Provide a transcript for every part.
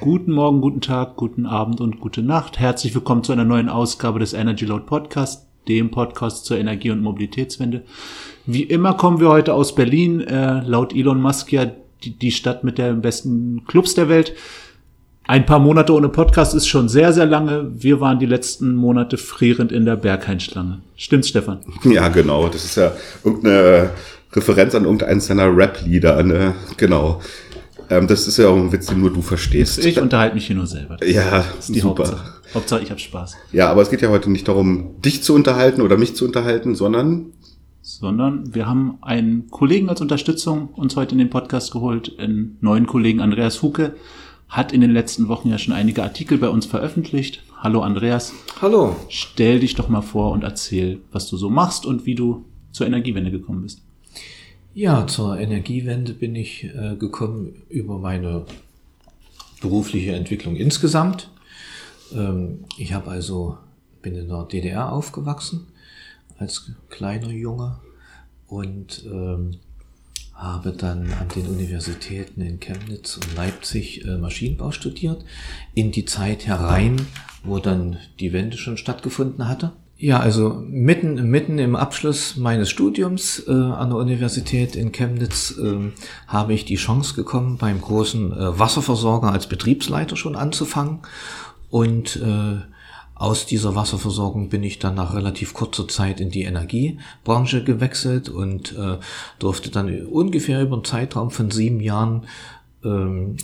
Guten Morgen, guten Tag, guten Abend und gute Nacht. Herzlich willkommen zu einer neuen Ausgabe des Energy Load Podcast, dem Podcast zur Energie- und Mobilitätswende. Wie immer kommen wir heute aus Berlin, äh, laut Elon Musk ja die, die Stadt mit den besten Clubs der Welt. Ein paar Monate ohne Podcast ist schon sehr, sehr lange. Wir waren die letzten Monate frierend in der Berghain-Schlange. Stimmt's, Stefan? Ja, genau. Das ist ja irgendeine Referenz an irgendeinen seiner Rap-Lieder. Ne? Genau. Ähm, das ist ja auch ein Witz, den nur du verstehst. Ich unterhalte mich hier nur selber. Das ja, ist die super. Hauptsache. Hauptsache, ich habe Spaß. Ja, aber es geht ja heute nicht darum, dich zu unterhalten oder mich zu unterhalten, sondern sondern wir haben einen Kollegen als Unterstützung uns heute in den Podcast geholt, einen neuen Kollegen Andreas Huke, hat in den letzten Wochen ja schon einige Artikel bei uns veröffentlicht. Hallo Andreas. Hallo. Stell dich doch mal vor und erzähl, was du so machst und wie du zur Energiewende gekommen bist. Ja, zur Energiewende bin ich äh, gekommen über meine berufliche Entwicklung insgesamt. Ähm, ich habe also bin in der DDR aufgewachsen als kleiner Junge und ähm, habe dann an den Universitäten in Chemnitz und Leipzig äh, Maschinenbau studiert, in die Zeit herein, wo dann die Wende schon stattgefunden hatte. Ja, also mitten, mitten im Abschluss meines Studiums äh, an der Universität in Chemnitz äh, habe ich die Chance gekommen, beim großen äh, Wasserversorger als Betriebsleiter schon anzufangen. Und äh, aus dieser Wasserversorgung bin ich dann nach relativ kurzer Zeit in die Energiebranche gewechselt und äh, durfte dann ungefähr über einen Zeitraum von sieben Jahren ähm,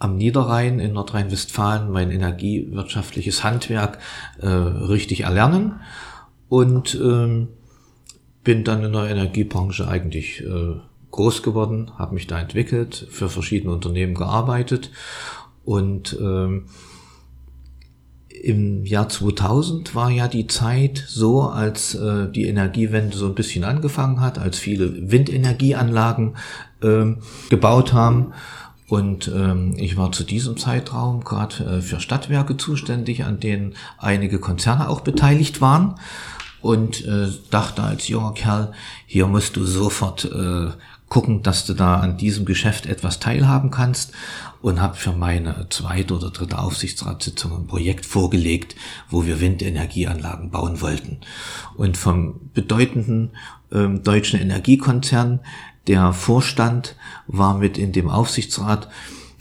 am Niederrhein in Nordrhein-Westfalen mein energiewirtschaftliches Handwerk äh, richtig erlernen und ähm, bin dann in der Energiebranche eigentlich äh, groß geworden, habe mich da entwickelt, für verschiedene Unternehmen gearbeitet und ähm, im Jahr 2000 war ja die Zeit so, als äh, die Energiewende so ein bisschen angefangen hat, als viele Windenergieanlagen äh, gebaut haben und ähm, ich war zu diesem Zeitraum gerade äh, für Stadtwerke zuständig, an denen einige Konzerne auch beteiligt waren. Und äh, dachte als junger Kerl, hier musst du sofort äh, gucken, dass du da an diesem Geschäft etwas teilhaben kannst. Und habe für meine zweite oder dritte Aufsichtsratssitzung ein Projekt vorgelegt, wo wir Windenergieanlagen bauen wollten. Und vom bedeutenden ähm, deutschen Energiekonzern der Vorstand war mit in dem Aufsichtsrat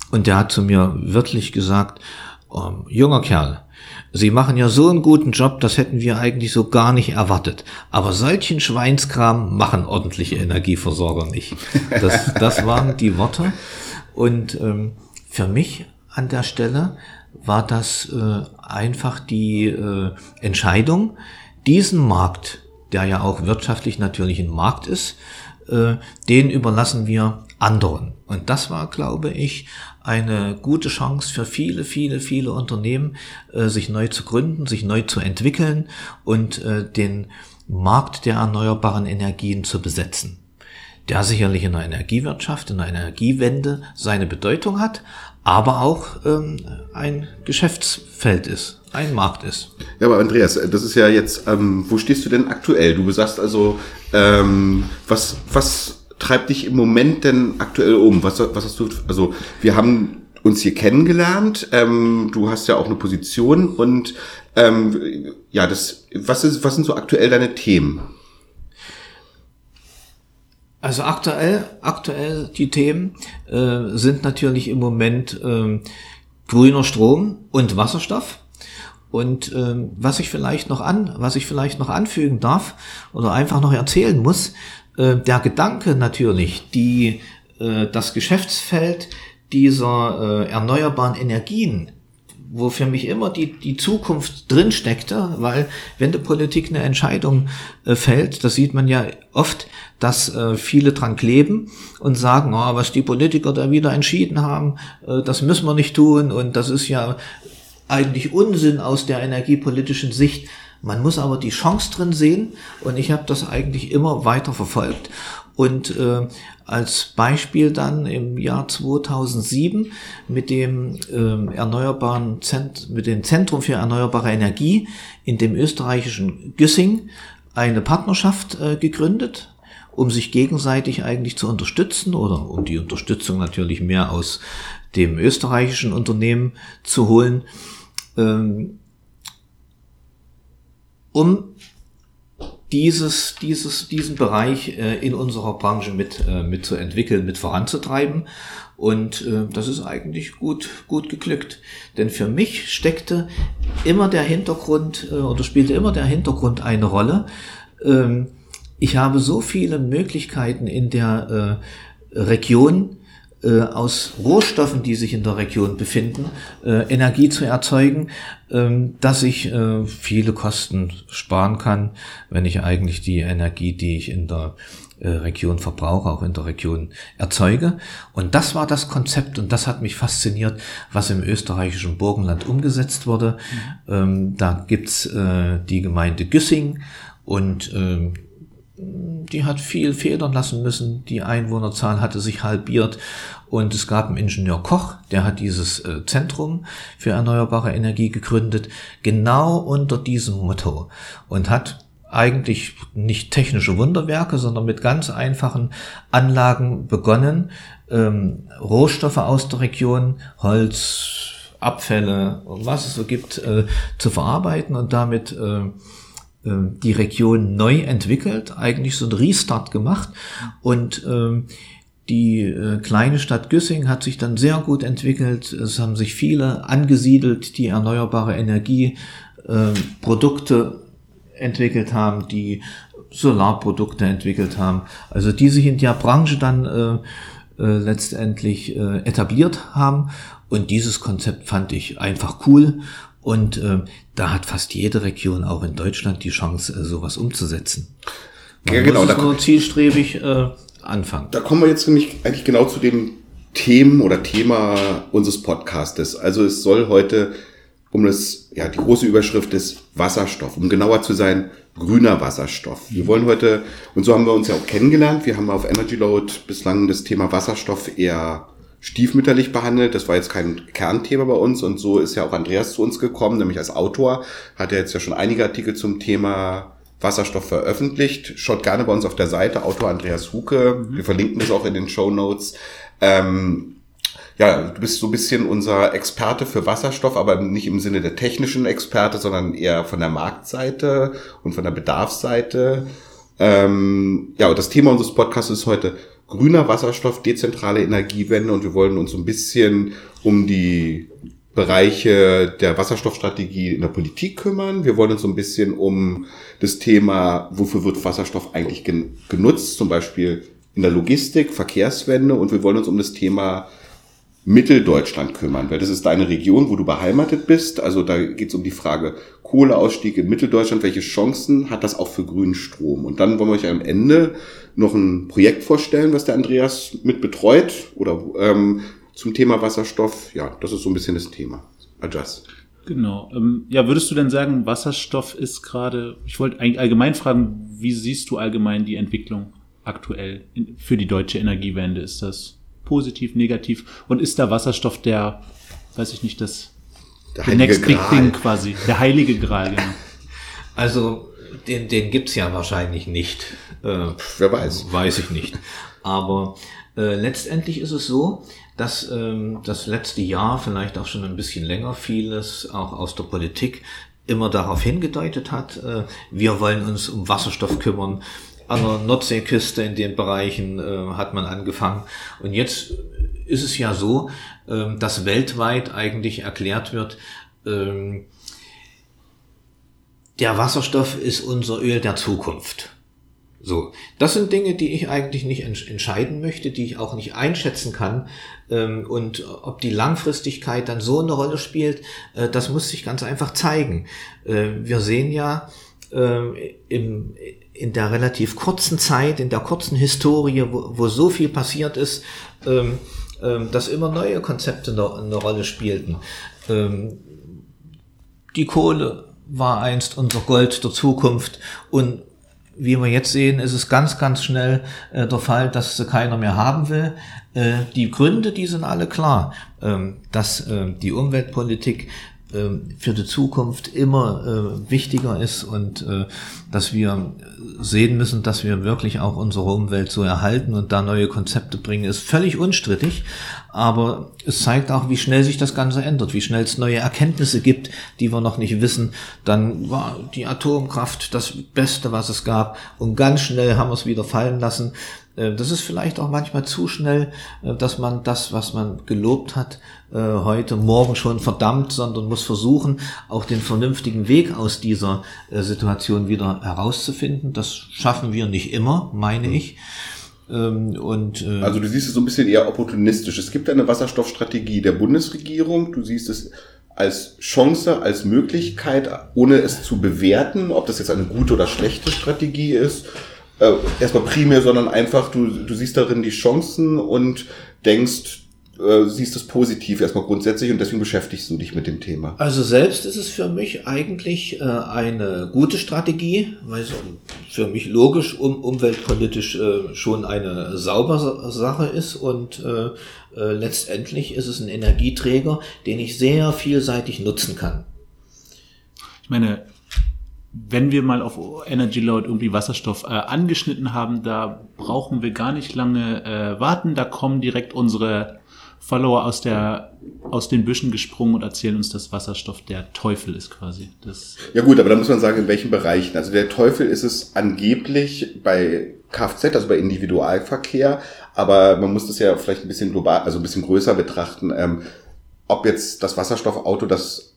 und der hat zu mir wirklich gesagt, oh, junger Kerl, Sie machen ja so einen guten Job, das hätten wir eigentlich so gar nicht erwartet. Aber solchen Schweinskram machen ordentliche Energieversorger nicht. Das, das waren die Worte. Und ähm, für mich an der Stelle war das äh, einfach die äh, Entscheidung, diesen Markt, der ja auch wirtschaftlich natürlich ein Markt ist, äh, den überlassen wir anderen. Und das war, glaube ich, eine gute Chance für viele, viele, viele Unternehmen, äh, sich neu zu gründen, sich neu zu entwickeln und äh, den Markt der erneuerbaren Energien zu besetzen. Der sicherlich in der Energiewirtschaft, in der Energiewende seine Bedeutung hat, aber auch ähm, ein Geschäftsfeld ist, ein Markt ist. Ja, aber Andreas, das ist ja jetzt, ähm, wo stehst du denn aktuell? Du sagst also, ähm, was, was treibt dich im Moment denn aktuell um? Was, was hast du, also wir haben uns hier kennengelernt, ähm, du hast ja auch eine Position und ähm, ja, das, was, ist, was sind so aktuell deine Themen? Also aktuell, aktuell die Themen äh, sind natürlich im Moment äh, grüner Strom und Wasserstoff. Und ähm, was ich vielleicht noch an, was ich vielleicht noch anfügen darf oder einfach noch erzählen muss, äh, der Gedanke natürlich, die äh, das Geschäftsfeld dieser äh, erneuerbaren Energien wo für mich immer die, die Zukunft drin steckte, weil wenn die Politik eine Entscheidung äh, fällt, das sieht man ja oft, dass äh, viele dran kleben und sagen, oh, was die Politiker da wieder entschieden haben, äh, das müssen wir nicht tun und das ist ja eigentlich Unsinn aus der energiepolitischen Sicht. Man muss aber die Chance drin sehen und ich habe das eigentlich immer weiter verfolgt und äh, als Beispiel dann im Jahr 2007 mit dem äh, erneuerbaren Zent mit dem Zentrum für erneuerbare Energie in dem österreichischen Güssing eine Partnerschaft äh, gegründet um sich gegenseitig eigentlich zu unterstützen oder um die Unterstützung natürlich mehr aus dem österreichischen Unternehmen zu holen, ähm, um dieses, dieses, diesen Bereich äh, in unserer Branche mit, äh, mit zu entwickeln, mit voranzutreiben. Und äh, das ist eigentlich gut, gut geglückt. Denn für mich steckte immer der Hintergrund äh, oder spielte immer der Hintergrund eine Rolle. Ähm, ich habe so viele Möglichkeiten in der äh, Region, äh, aus Rohstoffen, die sich in der Region befinden, äh, Energie zu erzeugen, ähm, dass ich äh, viele Kosten sparen kann, wenn ich eigentlich die Energie, die ich in der äh, Region verbrauche, auch in der Region erzeuge. Und das war das Konzept und das hat mich fasziniert, was im österreichischen Burgenland umgesetzt wurde. Mhm. Ähm, da gibt's äh, die Gemeinde Güssing und ähm, die hat viel federn lassen müssen. Die Einwohnerzahl hatte sich halbiert. Und es gab einen Ingenieur Koch, der hat dieses äh, Zentrum für erneuerbare Energie gegründet, genau unter diesem Motto. Und hat eigentlich nicht technische Wunderwerke, sondern mit ganz einfachen Anlagen begonnen, ähm, Rohstoffe aus der Region, Holz, Abfälle was es so gibt, äh, zu verarbeiten und damit äh, die Region neu entwickelt, eigentlich so ein Restart gemacht und ähm, die äh, kleine Stadt Güssing hat sich dann sehr gut entwickelt. Es haben sich viele angesiedelt, die erneuerbare Energieprodukte äh, entwickelt haben, die Solarprodukte entwickelt haben. Also die sich in der Branche dann äh, äh, letztendlich äh, etabliert haben. Und dieses Konzept fand ich einfach cool und äh, da hat fast jede Region auch in Deutschland die Chance, äh, sowas umzusetzen. Man ja, genau. Muss es nur zielstrebig äh, anfangen. Da kommen wir jetzt nämlich eigentlich genau zu dem Themen oder Thema unseres Podcastes. Also es soll heute um das, ja, die große Überschrift ist Wasserstoff, um genauer zu sein, grüner Wasserstoff. Wir wollen heute, und so haben wir uns ja auch kennengelernt, wir haben auf Energy Load bislang das Thema Wasserstoff eher stiefmütterlich behandelt. Das war jetzt kein Kernthema bei uns und so ist ja auch Andreas zu uns gekommen, nämlich als Autor. Hat er jetzt ja schon einige Artikel zum Thema Wasserstoff veröffentlicht. Schaut gerne bei uns auf der Seite, Autor Andreas Huke. Mhm. Wir verlinken das auch in den Show Notes. Ähm, ja, du bist so ein bisschen unser Experte für Wasserstoff, aber nicht im Sinne der technischen Experte, sondern eher von der Marktseite und von der Bedarfsseite. Ähm, ja, und das Thema unseres Podcasts ist heute grüner Wasserstoff, dezentrale Energiewende und wir wollen uns ein bisschen um die Bereiche der Wasserstoffstrategie in der Politik kümmern. Wir wollen uns ein bisschen um das Thema, wofür wird Wasserstoff eigentlich genutzt, zum Beispiel in der Logistik, Verkehrswende und wir wollen uns um das Thema Mitteldeutschland kümmern, weil das ist deine Region, wo du beheimatet bist. Also da geht es um die Frage Kohleausstieg in Mitteldeutschland. Welche Chancen hat das auch für grünen Strom? Und dann wollen wir euch am Ende noch ein Projekt vorstellen, was der Andreas mit betreut oder ähm, zum Thema Wasserstoff. Ja, das ist so ein bisschen das Thema. Adjust. Genau. Ähm, ja, würdest du denn sagen, Wasserstoff ist gerade, ich wollte eigentlich allgemein fragen, wie siehst du allgemein die Entwicklung aktuell für die deutsche Energiewende? Ist das positiv, negativ? Und ist da Wasserstoff der, weiß ich nicht, das der, der Next Big Thing quasi, der heilige Gral, genau. Also, den, den gibt's ja wahrscheinlich nicht. Äh, Wer weiß. Weiß ich nicht. Aber äh, letztendlich ist es so, dass ähm, das letzte Jahr, vielleicht auch schon ein bisschen länger, vieles auch aus der Politik immer darauf hingedeutet hat, äh, wir wollen uns um Wasserstoff kümmern. An der Nordseeküste in den Bereichen äh, hat man angefangen. Und jetzt ist es ja so, äh, dass weltweit eigentlich erklärt wird, äh, der Wasserstoff ist unser Öl der Zukunft. So, das sind Dinge, die ich eigentlich nicht entscheiden möchte, die ich auch nicht einschätzen kann. Ähm, und ob die Langfristigkeit dann so eine Rolle spielt, äh, das muss sich ganz einfach zeigen. Äh, wir sehen ja ähm, im, in der relativ kurzen Zeit, in der kurzen Historie, wo, wo so viel passiert ist, ähm, dass immer neue Konzepte eine, Rolle spielten. Die Kohle war einst unser Gold der Zukunft und wie wir jetzt sehen, ist es ganz, ganz schnell äh, der Fall, dass sie keiner mehr haben will. Äh, die Gründe, die sind alle klar, ähm, dass äh, die Umweltpolitik ähm, für die Zukunft immer äh, wichtiger ist und äh, dass wir sehen müssen, dass wir wirklich auch unsere Umwelt so erhalten und da neue Konzepte bringen, ist völlig unstrittig. Aber es zeigt auch, wie schnell sich das Ganze ändert, wie schnell es neue Erkenntnisse gibt, die wir noch nicht wissen. Dann war die Atomkraft das Beste, was es gab. Und ganz schnell haben wir es wieder fallen lassen. Äh, das ist vielleicht auch manchmal zu schnell, äh, dass man das, was man gelobt hat, äh, heute, morgen schon verdammt, sondern muss versuchen, auch den vernünftigen Weg aus dieser Situation wieder herauszufinden. Das schaffen wir nicht immer, meine mhm. ich. Ähm, und, also du siehst es so ein bisschen eher opportunistisch. Es gibt eine Wasserstoffstrategie der Bundesregierung. Du siehst es als Chance, als Möglichkeit, ohne es zu bewerten, ob das jetzt eine gute oder schlechte Strategie ist äh, erstmal primär, sondern einfach, du, du siehst darin die Chancen und denkst, äh, siehst es positiv erstmal grundsätzlich und deswegen beschäftigst du dich mit dem Thema. Also selbst ist es für mich eigentlich äh, eine gute Strategie, weil es für mich logisch um, umweltpolitisch äh, schon eine saubere Sache ist und äh, äh, letztendlich ist es ein Energieträger, den ich sehr vielseitig nutzen kann. Ich meine, wenn wir mal auf Energy Load irgendwie Wasserstoff äh, angeschnitten haben, da brauchen wir gar nicht lange äh, warten. Da kommen direkt unsere Follower aus der aus den Büschen gesprungen und erzählen uns, dass Wasserstoff der Teufel ist quasi. Das ja gut, aber da muss man sagen, in welchen Bereichen. Also der Teufel ist es angeblich bei Kfz, also bei Individualverkehr, aber man muss das ja vielleicht ein bisschen global, also ein bisschen größer betrachten. Ähm, ob jetzt das Wasserstoffauto das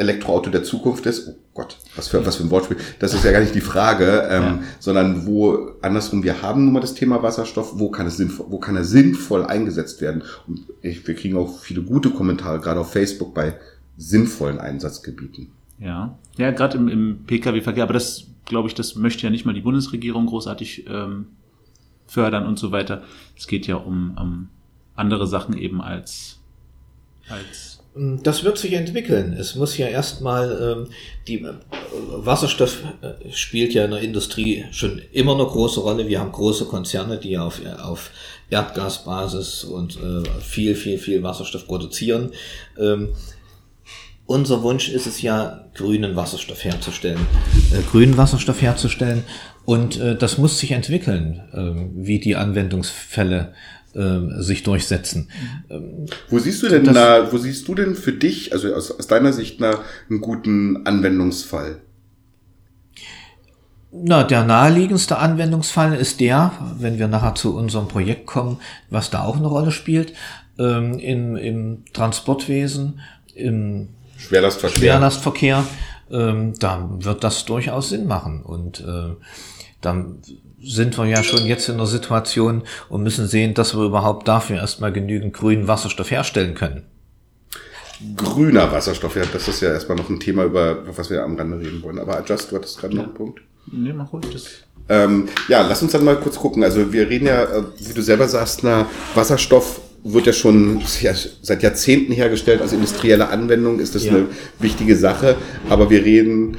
Elektroauto der Zukunft ist, oh Gott, was für, was für ein Wortspiel, das ist ja gar nicht die Frage, ähm, ja. sondern wo, andersrum, wir haben nun mal das Thema Wasserstoff, wo kann es sinnvoll, wo kann er sinnvoll eingesetzt werden? Und ich, wir kriegen auch viele gute Kommentare, gerade auf Facebook bei sinnvollen Einsatzgebieten. Ja, ja, gerade im, im Pkw-Verkehr, aber das, glaube ich, das möchte ja nicht mal die Bundesregierung großartig ähm, fördern und so weiter. Es geht ja um, um andere Sachen eben als, als das wird sich entwickeln. Es muss ja erstmal, ähm, die äh, Wasserstoff äh, spielt ja in der Industrie schon immer eine große Rolle. Wir haben große Konzerne, die auf, auf Erdgasbasis und äh, viel, viel, viel Wasserstoff produzieren. Ähm, unser Wunsch ist es ja, grünen Wasserstoff herzustellen, äh, grünen Wasserstoff herzustellen. Und das muss sich entwickeln, äh, wie die Anwendungsfälle ähm, sich durchsetzen. Ähm, wo siehst du denn da, wo siehst du denn für dich, also aus, aus deiner Sicht, na, einen guten Anwendungsfall? Na, der naheliegendste Anwendungsfall ist der, wenn wir nachher zu unserem Projekt kommen, was da auch eine Rolle spielt, ähm, im, im Transportwesen, im Schwerlastverkehr. Schwerlastverkehr ähm, da wird das durchaus Sinn machen. Und äh, dann sind wir ja schon jetzt in der Situation und müssen sehen, dass wir überhaupt dafür erstmal genügend grünen Wasserstoff herstellen können. Grüner Wasserstoff, ja, das ist ja erstmal noch ein Thema, über was wir am Rande reden wollen. Aber Adjust, du hattest gerade ja. noch einen Punkt. Nee, mach ruhig das. Ähm, ja, lass uns dann mal kurz gucken. Also wir reden ja, äh, wie du selber sagst, na, Wasserstoff wird ja schon seit Jahrzehnten hergestellt als industrielle Anwendung, ist das ja. eine wichtige Sache. Aber wir reden,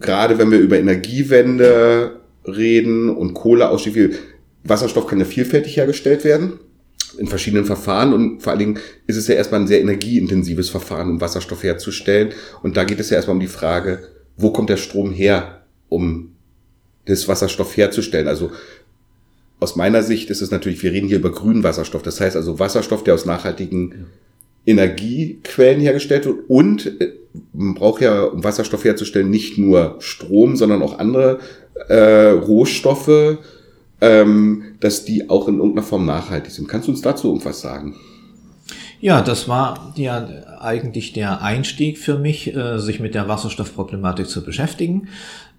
gerade wenn wir über Energiewende reden und Kohleausstieg, Wasserstoff kann ja vielfältig hergestellt werden in verschiedenen Verfahren und vor allen Dingen ist es ja erstmal ein sehr energieintensives Verfahren, um Wasserstoff herzustellen. Und da geht es ja erstmal um die Frage, wo kommt der Strom her, um das Wasserstoff herzustellen? Also aus meiner Sicht ist es natürlich, wir reden hier über grünen Wasserstoff. Das heißt also Wasserstoff, der aus nachhaltigen Energiequellen hergestellt wird und äh, man braucht ja, um Wasserstoff herzustellen, nicht nur Strom, sondern auch andere äh, Rohstoffe, ähm, dass die auch in irgendeiner Form nachhaltig sind. Kannst du uns dazu irgendwas sagen? Ja, das war ja eigentlich der Einstieg für mich, äh, sich mit der Wasserstoffproblematik zu beschäftigen.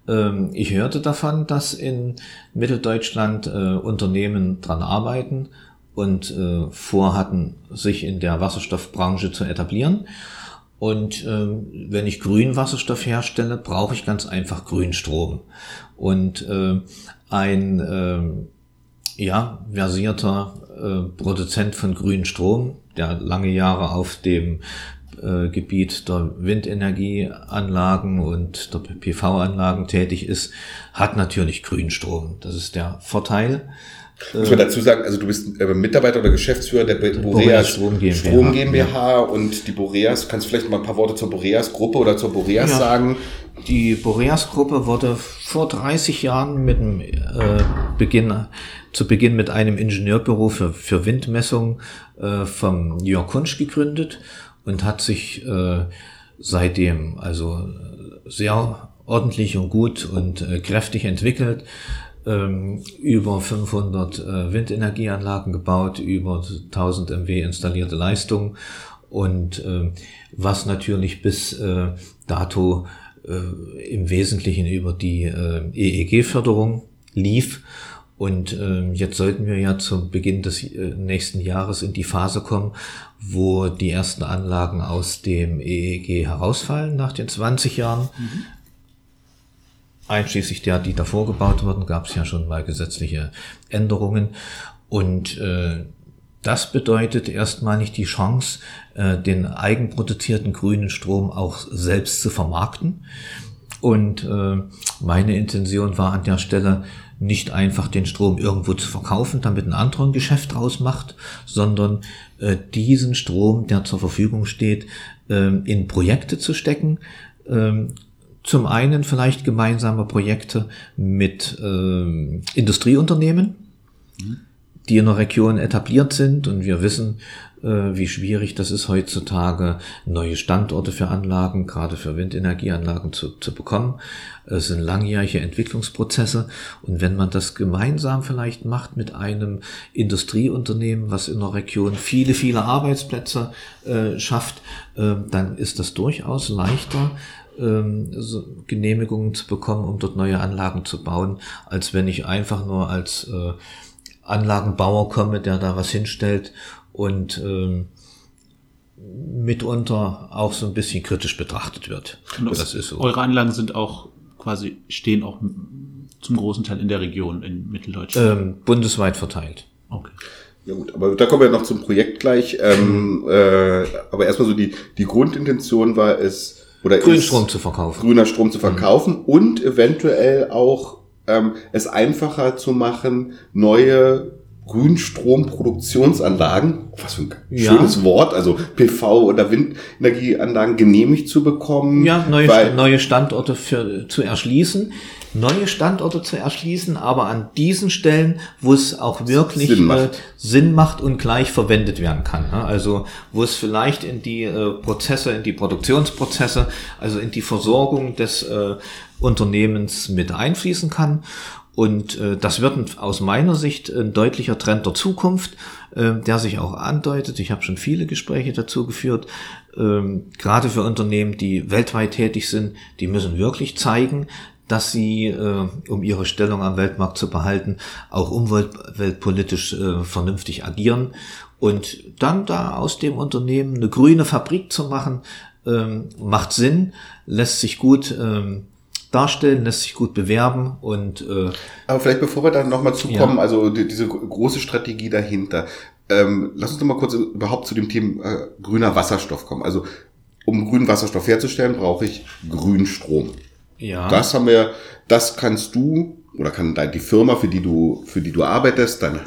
Ähm, ich hörte davon, dass in Mitteldeutschland äh, Unternehmen dran arbeiten und äh, vorhatten, sich in der Wasserstoffbranche zu etablieren. Und ähm, wenn ich grünen Wasserstoff herstelle, brauche ich ganz einfach Grünstrom. Und äh, ein äh, ja, versierter äh, Produzent von grünen Strom, der lange Jahre auf dem äh, Gebiet der Windenergieanlagen und der PV-Anlagen tätig ist, hat natürlich Grünstrom. Das ist der Vorteil. Muss man dazu sagen, also du bist äh, Mitarbeiter oder Geschäftsführer der Boreas Boreas Strom GmbH. Strom GmbH und die Boreas, kannst du vielleicht mal ein paar Worte zur Boreas Gruppe oder zur Boreas Ja. sagen? Die Boreas-Gruppe wurde vor 30 Jahren mit dem äh, Beginn, zu Beginn mit einem Ingenieurbüro für, für Windmessung äh, vom Jörg Kunsch gegründet und hat sich äh, seitdem also äh, sehr ordentlich und gut und äh, kräftig entwickelt. Ähm, über 500 äh, Windenergieanlagen gebaut, über 1000 MW installierte Leistung und äh, was natürlich bis äh, dato äh, im Wesentlichen über die äh, EEG-Förderung lief. Und ähm, jetzt sollten wir ja zum Beginn des äh, nächsten Jahres in die Phase kommen, wo die ersten Anlagen aus dem EEG herausfallen nach den 20 Jahren. Einschließlich der, die davor gebaut wurden, gab es ja schon mal gesetzliche Änderungen. Und äh, das bedeutet erstmalig die Chance, äh, den eigenproduzierten grünen Strom auch selbst zu vermarkten. Und äh, meine Intention war an der Stelle nicht einfach den Strom irgendwo zu verkaufen, damit ein anderer ein Geschäft draus macht, sondern äh, diesen Strom, der zur Verfügung steht, ähm, in Projekte zu stecken. Zum einen vielleicht gemeinsame Projekte mit ähm, Industrieunternehmen, die in der Region etabliert sind und wir wissen, äh, wie schwierig das ist heutzutage, neue Standorte für Anlagen, gerade für Windenergieanlagen zu, zu bekommen. Es sind langjährige Entwicklungsprozesse und wenn man das gemeinsam vielleicht macht mit einem Industrieunternehmen, was in der Region viele, viele Arbeitsplätze äh, schafft, äh, dann ist das durchaus leichter, ähm, so Genehmigungen zu bekommen, um dort neue Anlagen zu bauen, als wenn ich einfach nur als äh, Anlagenbauer komme, der da was hinstellt und ähm, mitunter auch so ein bisschen kritisch betrachtet wird. Und Das ist so. Eure Anlagen sind auch quasi, stehen auch zum großen Teil in der Region in Mitteldeutschland. Ähm, bundesweit verteilt. Okay. Ja gut, aber da kommen wir noch zum Projekt gleich. Ähm, äh, aber erstmal so die, die Grundintention war es, oder Grünstrom zu verkaufen. grüner Strom zu verkaufen und eventuell auch ähm, es einfacher zu machen, neue Grünstromproduktionsanlagen, was für ein Ja. schönes Wort, also PV oder Windenergieanlagen genehmigt zu bekommen. Ja, neue, neue Standorte für, zu erschließen. Neue Standorte zu erschließen, aber an diesen Stellen, wo es auch wirklich Sinn macht. Äh, Sinn macht und gleich verwendet werden kann. Ne? Also wo es vielleicht in die äh, Prozesse, in die Produktionsprozesse, also in die Versorgung des äh, Unternehmens mit einfließen kann. Und äh, das wird aus meiner Sicht ein deutlicher Trend der Zukunft, äh, der sich auch andeutet. Ich habe schon viele Gespräche dazu geführt. Ähm, gerade für Unternehmen, die weltweit tätig sind, die müssen wirklich zeigen, dass sie, äh, um ihre Stellung am Weltmarkt zu behalten, auch umweltpolitisch äh, vernünftig agieren. Und dann da aus dem Unternehmen eine grüne Fabrik zu machen, ähm, macht Sinn, lässt sich gut ähm, darstellen, lässt sich gut bewerben und äh, Aber vielleicht bevor wir da nochmal zukommen, also die, diese große Strategie dahinter. Ähm, lass uns doch mal kurz überhaupt zu dem Thema äh, grüner Wasserstoff kommen. Also um grünen Wasserstoff herzustellen, brauche ich Grünstrom. ja. Das haben wir, das kannst du oder kann dein, die Firma, für die du, für die du arbeitest, dann,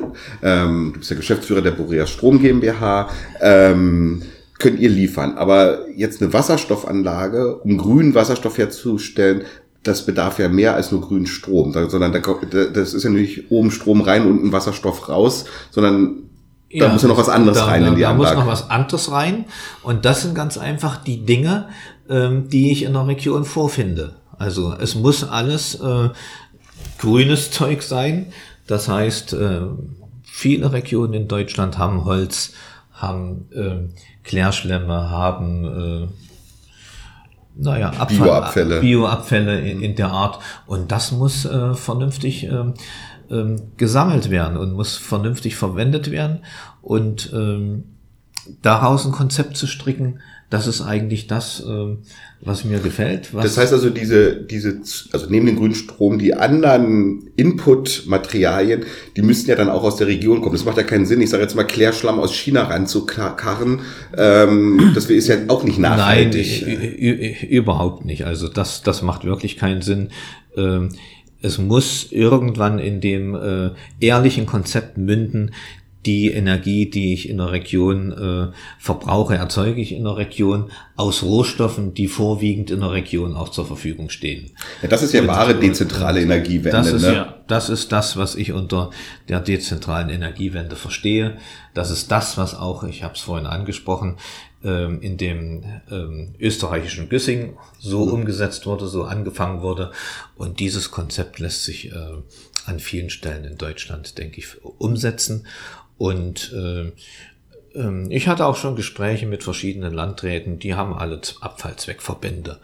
ähm, du bist der Geschäftsführer der Boreas Strom GmbH, ähm, könnt ihr liefern. Aber jetzt eine Wasserstoffanlage, um grünen Wasserstoff herzustellen, das bedarf ja mehr als nur grünen Strom, da, sondern da, da- das ist ja nicht oben Strom rein und ein Wasserstoff raus, sondern da muss ja noch was anderes da, rein da, in die da muss Anlage. noch was anderes rein. Und das sind ganz einfach die Dinge, ähm, die ich in der Region vorfinde. Also es muss alles äh, grünes Zeug sein. Das heißt, äh, viele Regionen in Deutschland haben Holz, haben äh, Klärschlämme, haben äh, naja, Abfall, Bioabfälle. Bioabfälle in, in der Art. Und das muss äh, vernünftig ähm, ähm, gesammelt werden und muss vernünftig verwendet werden. Und ähm, daraus ein Konzept zu stricken, das ist eigentlich das, ähm, was mir gefällt. Was Das heißt also, diese, diese, also neben dem grünen Strom, die anderen Input-Materialien, die müssten ja dann auch aus der Region kommen. Das macht ja keinen Sinn. Ich sage jetzt mal, Klärschlamm aus China ranzukarren. Ähm, das ist ja auch nicht Nein, nachhaltig. ü- ü- überhaupt nicht. Also das, das macht wirklich keinen Sinn. Ähm, es muss irgendwann in dem äh, ehrlichen Konzept münden, die Energie, die ich in der Region äh, verbrauche, erzeuge ich in der Region aus Rohstoffen, die vorwiegend in der Region auch zur Verfügung stehen. Ja, das ist ja und, wahre dezentrale Energiewende. Das ist, ne? ja, das ist das, was ich unter der dezentralen Energiewende verstehe. Das ist das, was auch, ich habe es vorhin angesprochen, ähm, in dem ähm, österreichischen Güssing so umgesetzt wurde, so angefangen wurde. Und dieses Konzept lässt sich äh, an vielen Stellen in Deutschland, denke ich, umsetzen. Und äh, äh, ich hatte auch schon Gespräche mit verschiedenen Landräten, die haben alle Abfallzweckverbände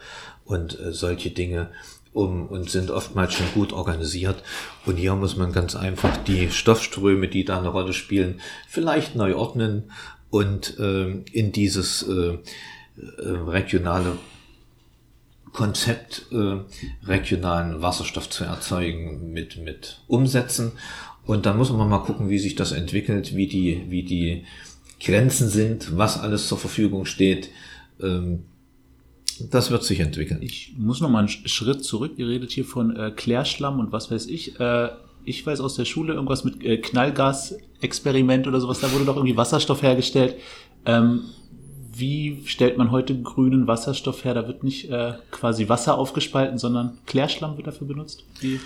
und äh, solche Dinge um und sind oftmals schon gut organisiert. Und hier muss man ganz einfach die Stoffströme, die da eine Rolle spielen, vielleicht neu ordnen und äh, in dieses äh, äh, regionale Konzept äh, regionalen Wasserstoff zu erzeugen mit mit umsetzen und dann muss man mal gucken, wie sich das entwickelt, wie die, wie die Grenzen sind, was alles zur Verfügung steht. Ähm, das wird sich entwickeln. Ich muss noch mal einen Schritt zurück. Ihr redet hier von äh, Klärschlamm und was weiß ich. Äh, ich weiß aus der Schule irgendwas mit äh, Knallgas-Experiment oder sowas. Da wurde doch irgendwie Wasserstoff hergestellt. Ähm, wie stellt man heute grünen Wasserstoff her? Da wird nicht äh, quasi Wasser aufgespalten, sondern Klärschlamm wird dafür benutzt. Wie?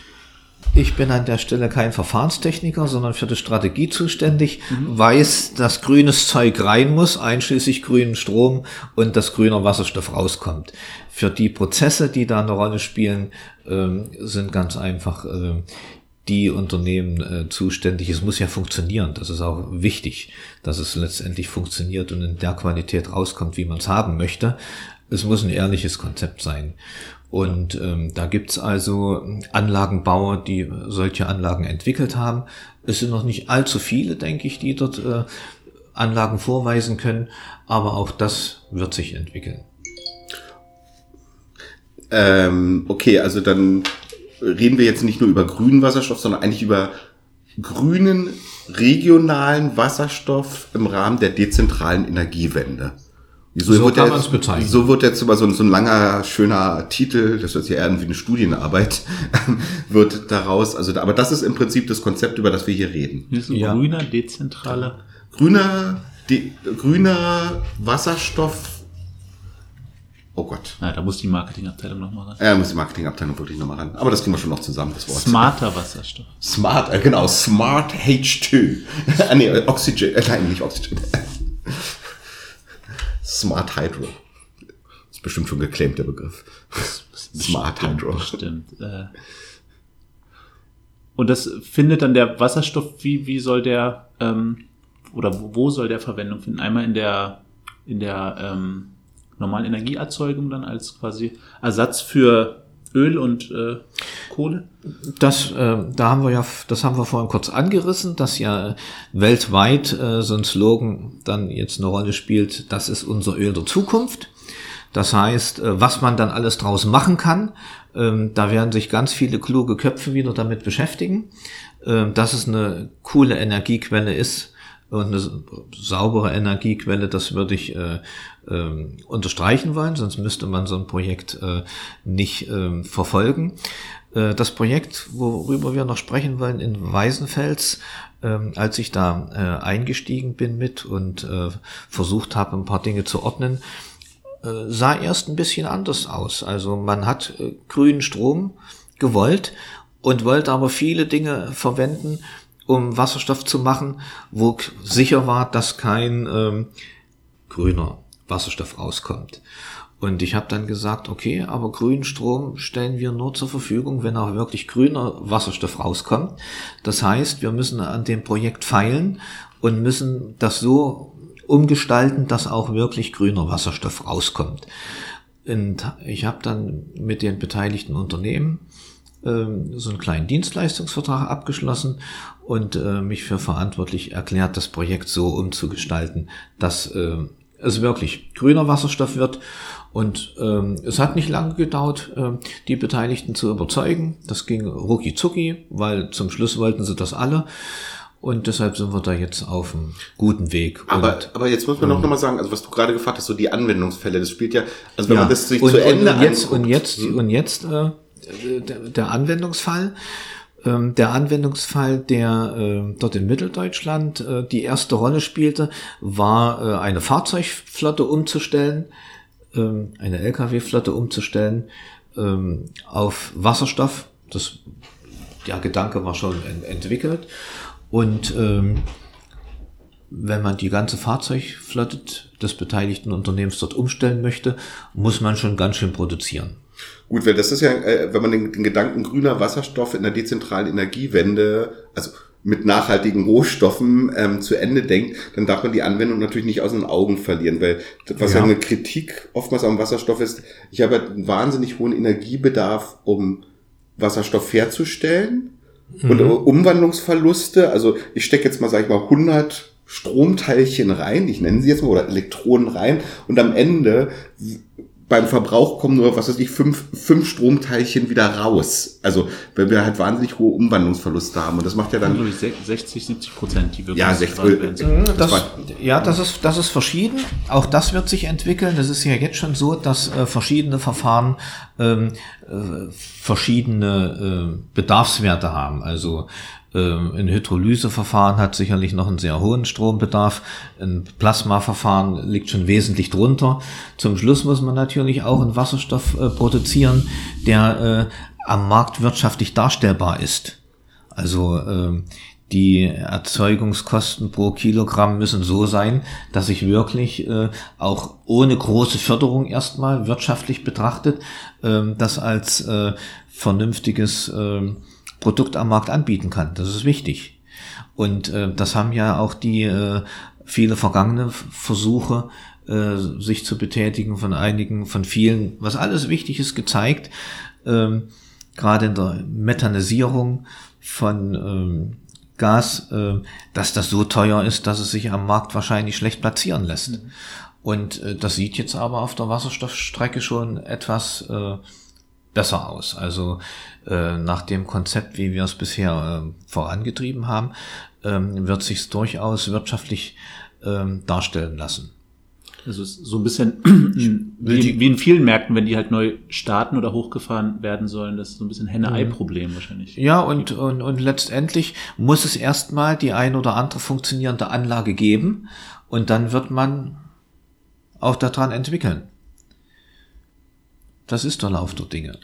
Ich bin an der Stelle kein Verfahrenstechniker, sondern für die Strategie zuständig, mhm. weiß, dass grünes Zeug rein muss, einschließlich grünen Strom und dass grüner Wasserstoff rauskommt. Für die Prozesse, die da eine Rolle spielen, ähm, sind ganz einfach äh, die Unternehmen äh, zuständig. Es muss ja funktionieren. Das ist auch wichtig, dass es letztendlich funktioniert und in der Qualität rauskommt, wie man es haben möchte. Es muss ein ehrliches Konzept sein. Und ähm, da gibt's also Anlagenbauer, die solche Anlagen entwickelt haben. Es sind noch nicht allzu viele, denke ich, die dort äh, Anlagen vorweisen können, aber auch das wird sich entwickeln. Ähm, okay, also dann reden wir jetzt nicht nur über grünen Wasserstoff, sondern eigentlich über grünen regionalen Wasserstoff im Rahmen der dezentralen Energiewende. So, so kann man es bezeichnen. So wird jetzt immer so ein, so ein langer, schöner Titel, das ist ja eher wie eine Studienarbeit, wird daraus. Also, aber das ist im Prinzip das Konzept, über das wir hier reden. Hier ist ein ja. grüner, dezentraler. Grüner, de, grüner Wasserstoff. Oh Gott. Na, da muss die Marketingabteilung nochmal ran. Ja, muss die Marketingabteilung wirklich nochmal ran. Aber das kriegen wir schon noch zusammen, das Wort. Smarter Wasserstoff. Smart, äh, genau, Smart H2. ah, nee, Oxygen, äh, nein, nicht Oxygen. Smart Hydro. Ist bestimmt schon geclaimt, der Begriff. Smart Hydro. Stimmt. Äh. Und das findet dann der Wasserstoff, wie, wie soll der, ähm, oder wo soll der Verwendung finden? Einmal in der, in der ähm, normalen Energieerzeugung dann als quasi Ersatz für Öl und äh, Kohle? Das, äh, da haben wir ja, das haben wir vorhin kurz angerissen, dass ja weltweit äh, so ein Slogan dann jetzt eine Rolle spielt. Das ist unser Öl der Zukunft. Das heißt, äh, was man dann alles draus machen kann, ähm, da werden sich ganz viele kluge Köpfe wieder damit beschäftigen, äh, dass es eine coole Energiequelle ist und eine saubere Energiequelle, das würde ich äh, äh, unterstreichen wollen, sonst müsste man so ein Projekt äh, nicht äh, verfolgen. Äh, das Projekt, worüber wir noch sprechen wollen, in Weißenfels, äh, als ich da äh, eingestiegen bin mit und äh, versucht habe, ein paar Dinge zu ordnen, äh, sah erst ein bisschen anders aus. Also man hat äh, grünen Strom gewollt und wollte aber viele Dinge verwenden, um Wasserstoff zu machen, wo sicher war, dass kein ähm, grüner Wasserstoff rauskommt. Und ich habe dann gesagt, okay, aber grünen Strom stellen wir nur zur Verfügung, wenn auch wirklich grüner Wasserstoff rauskommt. Das heißt, wir müssen an dem Projekt feilen und müssen das so umgestalten, dass auch wirklich grüner Wasserstoff rauskommt. Und ich habe dann mit den beteiligten Unternehmen ähm, so einen kleinen Dienstleistungsvertrag abgeschlossen und äh, mich für verantwortlich erklärt, das Projekt so umzugestalten, dass äh, es wirklich grüner Wasserstoff wird. Und ähm, es hat nicht lange gedauert, äh, die Beteiligten zu überzeugen. Das ging rucki zucki, weil zum Schluss wollten sie das alle. Und deshalb sind wir da jetzt auf einem guten Weg. Aber, und, aber jetzt muss man ähm, noch mal sagen, also was du gerade gefragt hast, so die Anwendungsfälle, das spielt ja, also wenn ja, man das sich und, zu Ende und, und jetzt und jetzt und jetzt äh, der, der Anwendungsfall. Ähm, der Anwendungsfall, der äh, dort in Mitteldeutschland äh, die erste Rolle spielte, war äh, eine Fahrzeugflotte umzustellen, ähm, eine Lkw-Flotte umzustellen ähm, auf Wasserstoff. Das, der Gedanke war schon en entwickelt. Und ähm, wenn man die ganze Fahrzeugflotte des beteiligten Unternehmens dort umstellen möchte, muss man schon ganz schön produzieren. Gut, weil das ist ja, äh, wenn man den, den Gedanken grüner Wasserstoff in der dezentralen Energiewende, also mit nachhaltigen Rohstoffen ähm, zu Ende denkt, dann darf man die Anwendung natürlich nicht aus den Augen verlieren, weil was ja, eine Kritik oftmals am Wasserstoff ist, ich habe einen wahnsinnig hohen Energiebedarf, um Wasserstoff herzustellen mhm. und Umwandlungsverluste, also ich stecke jetzt mal, sage ich mal, 100 Stromteilchen rein, ich nenne sie jetzt mal, oder Elektronen rein und am Ende beim Verbrauch kommen nur, was weiß ich, fünf, fünf Stromteilchen wieder raus. Also, wenn wir halt wahnsinnig hohe Umwandlungsverluste haben. Und das macht ja dann. Also 60, 70 Prozent, die wirklich. Ja, 60, das, das ja, das ist, das ist verschieden. Auch das wird sich entwickeln. Das ist ja jetzt schon so, dass äh, verschiedene Verfahren ähm, äh, verschiedene äh, Bedarfswerte haben. Also, ein Hydrolyseverfahren hat sicherlich noch einen sehr hohen Strombedarf. Ein Plasmaverfahren liegt schon wesentlich drunter. Zum Schluss muss man natürlich auch einen Wasserstoff äh, produzieren, der äh, am Markt wirtschaftlich darstellbar ist. Also äh, die Erzeugungskosten pro Kilogramm müssen so sein, dass ich wirklich äh, auch ohne große Förderung erstmal wirtschaftlich betrachtet äh, das als vernünftiges Produkt am Markt anbieten kann. Das ist wichtig. Und äh, das haben ja auch die äh, viele vergangene Versuche, äh, sich zu betätigen von einigen, von vielen, was alles wichtig ist, gezeigt. Ähm, gerade in der Methanisierung von ähm, Gas, äh, dass das so teuer ist, dass es sich am Markt wahrscheinlich schlecht platzieren lässt. Mhm. Und äh, das sieht jetzt aber auf der Wasserstoffstrecke schon etwas äh, besser aus. Also äh, nach dem Konzept, wie wir es bisher äh, vorangetrieben haben, ähm, wird sich durchaus wirtschaftlich ähm, darstellen lassen. Also so ein bisschen wie, wie, in vielen Märkten, wenn die halt neu starten oder hochgefahren werden sollen, das ist so ein bisschen Henne-Ei-Problem wahrscheinlich. Ja, und, und, und letztendlich muss es erstmal die ein oder andere funktionierende Anlage geben und dann wird man auch daran entwickeln. Das ist der Lauf der Dinge.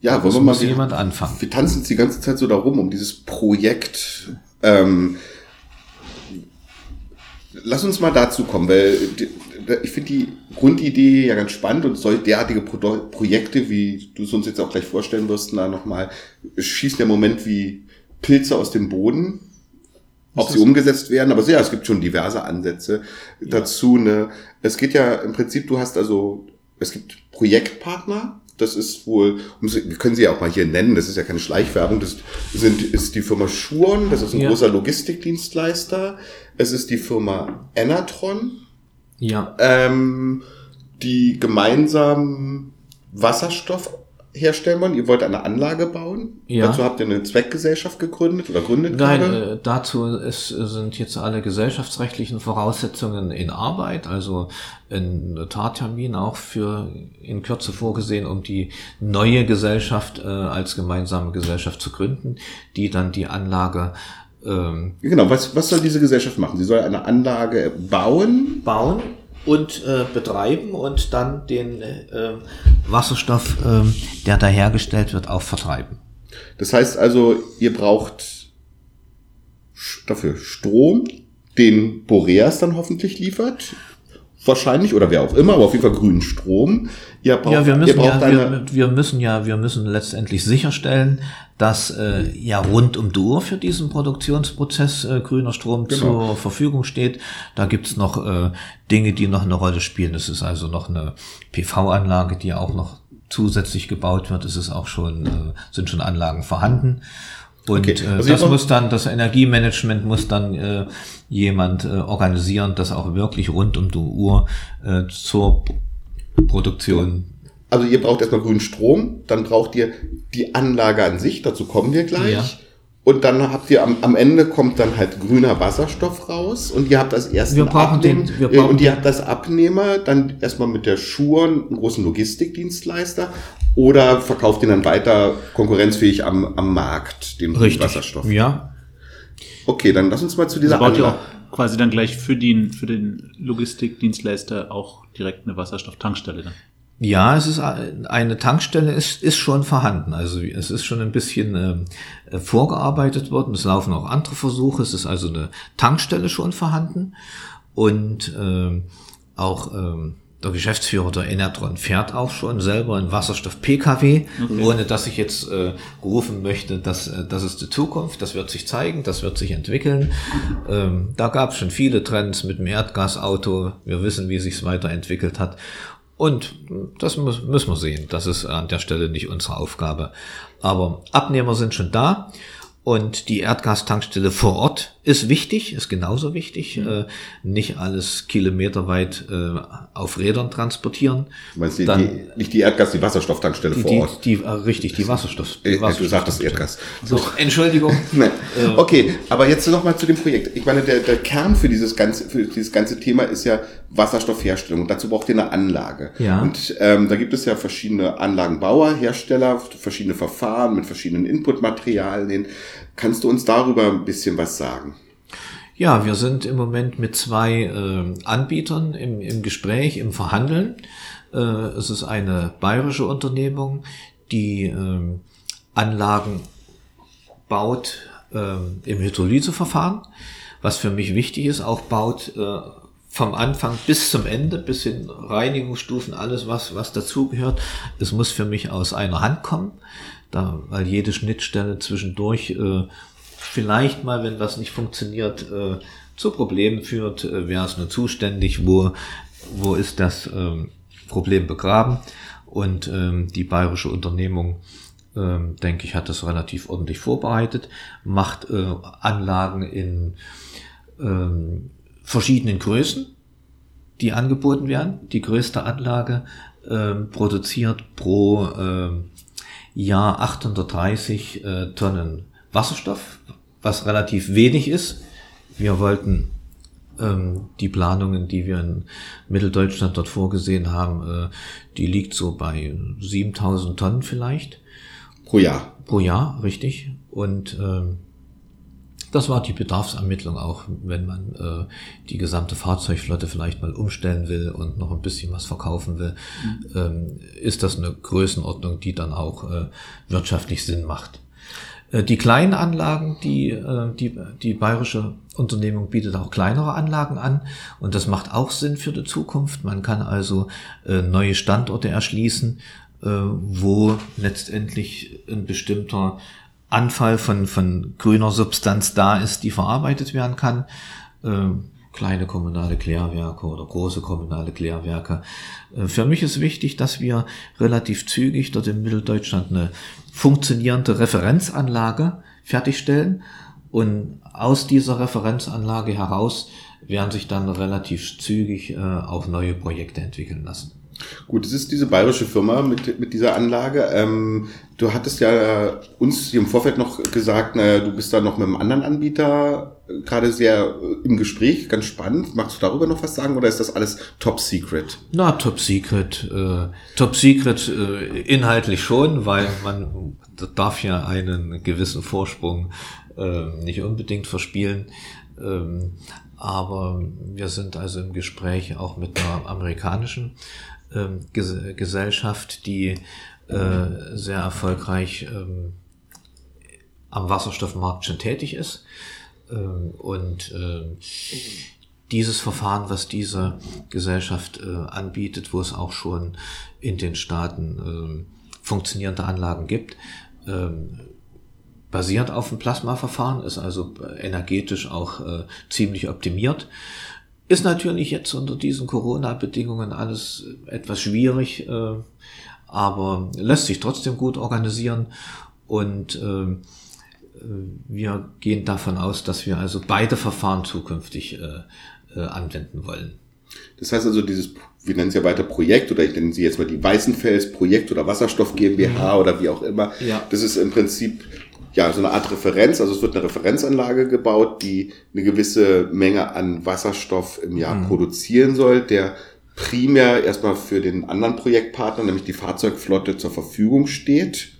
Ja, wollen wir mal jemand anfangen. Wir tanzen die ganze Zeit so darum, um dieses Projekt. Ähm, lass uns mal dazu kommen, weil ich finde die Grundidee ja ganz spannend und solche derartige Pro Projekte, wie du es uns jetzt auch gleich vorstellen wirst, da nochmal, schießen ja im Moment wie Pilze aus dem Boden, ob sie umgesetzt werden, aber ja, es gibt schon diverse Ansätze ja. dazu. Ne? Es geht ja im Prinzip, du hast also, es gibt Projektpartner, das ist wohl, wir können sie ja auch mal hier nennen, das ist ja keine Schleichwerbung, das sind, ist die Firma Schuon, das ist ein ja. großer Logistikdienstleister. Es ist die Firma Enatron, ja. ähm, die gemeinsam Wasserstoff herstellen wollen? Ihr wollt eine Anlage bauen? Ja. Dazu habt ihr eine Zweckgesellschaft gegründet oder gründet Nein, gerade? Äh, dazu ist, sind jetzt alle gesellschaftsrechtlichen Voraussetzungen in Arbeit, also ein Notartermin auch für in Kürze vorgesehen, um die neue Gesellschaft äh, als gemeinsame Gesellschaft zu gründen, die dann die Anlage ähm, Genau, was, was soll diese Gesellschaft machen? Sie soll eine Anlage bauen? Bauen und äh, betreiben und dann den äh, Wasserstoff, äh, der da hergestellt wird, auch vertreiben. Das heißt also, ihr braucht dafür Strom, den Boreas dann hoffentlich liefert. Wahrscheinlich, oder wer auch immer, aber auf jeden Fall grünen Strom. Ihr braucht, ja, wir müssen, ja, wir, wir, müssen ja, wir müssen letztendlich sicherstellen, dass äh, ja rund um die Uhr für diesen Produktionsprozess äh, grüner Strom genau. zur Verfügung steht. Da gibt's noch äh, Dinge, die noch eine Rolle spielen. Es ist also noch eine PV-Anlage, die auch noch zusätzlich gebaut wird. Es ist auch schon, äh, sind schon Anlagen vorhanden. Und okay. äh, also das muss dann, das Energiemanagement muss dann äh, jemand äh, organisieren, das auch wirklich rund um die Uhr äh, zur Produktion also ihr braucht erstmal grünen Strom, dann braucht ihr die Anlage an sich, dazu kommen wir gleich. Ja. Und dann habt ihr am, am Ende kommt dann halt grüner Wasserstoff raus und ihr habt das erste Wir brauchen den- Abnehmen- wir äh, brauchen und ihr den- habt das Abnehmer dann erstmal mit der Schuhen einen großen Logistikdienstleister oder verkauft ihn dann weiter konkurrenzfähig am, am Markt, den Richtig. Wasserstoff. Ja. Okay, dann lass uns mal zu dieser Also baut ihr auch quasi dann gleich für den, für den Logistikdienstleister auch direkt eine Wasserstofftankstelle dann. Ja, es ist ein- eine Tankstelle ist, ist schon vorhanden. Also es ist schon ein bisschen ähm, äh, vorgearbeitet worden. Es laufen auch andere Versuche. Es ist also eine Tankstelle schon vorhanden. Und ähm, auch ähm, der Geschäftsführer der Enertron fährt auch schon selber einen Wasserstoff-Pkw, ohne dass ich jetzt äh, rufen möchte, dass äh, das ist die Zukunft, das wird sich zeigen, das wird sich entwickeln. Ähm, da gab es schon viele Trends mit dem Erdgasauto. Wir wissen, wie sich es weiterentwickelt hat. Und das muss, müssen wir sehen. Das ist an der Stelle nicht unsere Aufgabe. Aber Abnehmer sind schon da. Und die Erdgastankstelle vor Ort ist wichtig, ist genauso wichtig. Äh, nicht alles kilometerweit äh, auf Rädern transportieren. Du meinst die, Dann- die, nicht die Erdgas, die Wasserstofftankstelle Die, vor die, Ort. die, äh, richtig, die Wasserstoff. Die Äh, du sagtest. Erdgas. So, Entschuldigung. Okay, aber jetzt noch mal zu dem Projekt. Ich meine, der, der Kern für dieses ganze für dieses ganze Thema ist ja Wasserstoffherstellung. Dazu braucht ihr eine Anlage. Ja. Und ähm, da gibt es ja verschiedene Anlagenbauer, Hersteller, verschiedene Verfahren mit verschiedenen Inputmaterialien. Kannst du uns darüber ein bisschen was sagen? Ja, wir sind im Moment mit zwei äh, Anbietern im, im Gespräch, im Verhandeln. Äh, es ist eine bayerische Unternehmung, die ähm, Anlagen baut ähm, im Hydrolyseverfahren, was für mich wichtig ist, auch baut äh, vom Anfang bis zum Ende, bis in Reinigungsstufen, alles was, was dazugehört. Es muss für mich aus einer Hand kommen, da, weil jede Schnittstelle zwischendurch äh, vielleicht mal, wenn was nicht funktioniert, äh, zu Problemen führt. Äh, wer ist nur zuständig? Wo, wo ist das ähm, Problem begraben? Und ähm, die bayerische Unternehmung, ähm, denke ich, hat das relativ ordentlich vorbereitet, macht äh, Anlagen in ähm, verschiedenen Größen, die angeboten werden. Die größte Anlage ähm, produziert pro ähm, Jahr 830 äh, Tonnen Wasserstoff, was relativ wenig ist. Wir wollten ähm, die Planungen, die wir in Mitteldeutschland dort vorgesehen haben, äh, die liegt so bei 7000 Tonnen vielleicht Pro Jahr. pro Jahr, richtig. Und ähm, das war die Bedarfsermittlung auch, wenn man äh, die gesamte Fahrzeugflotte vielleicht mal umstellen will und noch ein bisschen was verkaufen will, ähm, ist das eine Größenordnung, die dann auch äh, wirtschaftlich Sinn macht. Äh, Die kleinen Anlagen, die, äh, die, die bayerische Unternehmung bietet auch kleinere Anlagen an und das macht auch Sinn für die Zukunft. Man kann also äh, neue Standorte erschließen, wo letztendlich ein bestimmter Anfall von, von grüner Substanz da ist, die verarbeitet werden kann. Kleine kommunale Klärwerke oder große kommunale Klärwerke. Äh, Für mich ist wichtig, dass wir relativ zügig dort in Mitteldeutschland eine funktionierende Referenzanlage fertigstellen und aus dieser Referenzanlage heraus werden sich dann relativ zügig äh, auch neue Projekte entwickeln lassen. Gut, es ist diese bayerische Firma mit, mit dieser Anlage. Ähm, du hattest ja uns hier im Vorfeld noch gesagt, naja, du bist da noch mit einem anderen Anbieter äh, gerade sehr äh, im Gespräch, ganz spannend. Magst du darüber noch was sagen oder ist das alles top secret? Na, Top Secret. Äh, Top Secret äh, inhaltlich schon, weil man darf ja einen gewissen Vorsprung äh, nicht unbedingt verspielen. Ähm, aber wir sind also im Gespräch auch mit einer amerikanischen ähm, Ges Gesellschaft, die äh, sehr erfolgreich ähm, am Wasserstoffmarkt schon tätig ist. Ähm, und ähm, dieses Verfahren, was diese Gesellschaft äh, anbietet, wo es auch schon in den Staaten ähm, funktionierende Anlagen gibt, ähm, basiert auf dem Plasmaverfahren, ist also energetisch auch äh, ziemlich optimiert. Ist natürlich jetzt unter diesen Corona-Bedingungen alles etwas schwierig, äh, aber lässt sich trotzdem gut organisieren und ähm, äh, wir gehen davon aus, dass wir also beide Verfahren zukünftig äh, äh, anwenden wollen. Das heißt also, dieses, wir nennen es ja weiter Projekt oder ich nenne sie jetzt mal die Weißenfels Projekt oder Wasserstoff GmbH oder wie auch immer. Ja. Das ist im Prinzip ja, so eine Art Referenz, also es wird eine Referenzanlage gebaut, die eine gewisse Menge an Wasserstoff im Jahr mhm. produzieren soll, der primär erstmal für den anderen Projektpartner, nämlich die Fahrzeugflotte, zur Verfügung steht.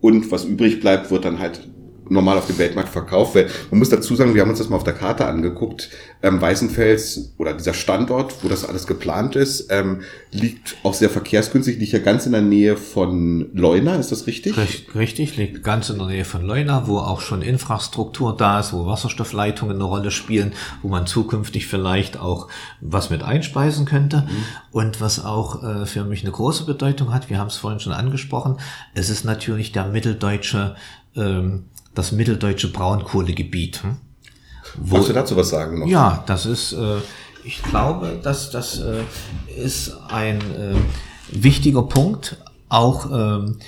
Und was übrig bleibt, wird dann halt normal auf dem Weltmarkt verkauft. Weil man muss dazu sagen, wir haben uns das mal auf der Karte angeguckt. Ähm, Weißenfels oder dieser Standort, wo das alles geplant ist, ähm, liegt auch sehr verkehrsgünstig, liegt ja ganz in der Nähe von Leuna, ist das richtig? Richtig, liegt ganz in der Nähe von Leuna, wo auch schon Infrastruktur da ist, wo Wasserstoffleitungen eine Rolle spielen, wo man zukünftig vielleicht auch was mit einspeisen könnte. Mhm. Und was auch äh, für mich eine große Bedeutung hat, wir haben es vorhin schon angesprochen, es ist natürlich der mitteldeutsche ähm, das mitteldeutsche Braunkohlegebiet. Hm? Wo, Kannst du dazu was sagen noch? Ja, das ist, äh, ich glaube, dass das äh, ist ein äh, wichtiger Punkt, auch ähm,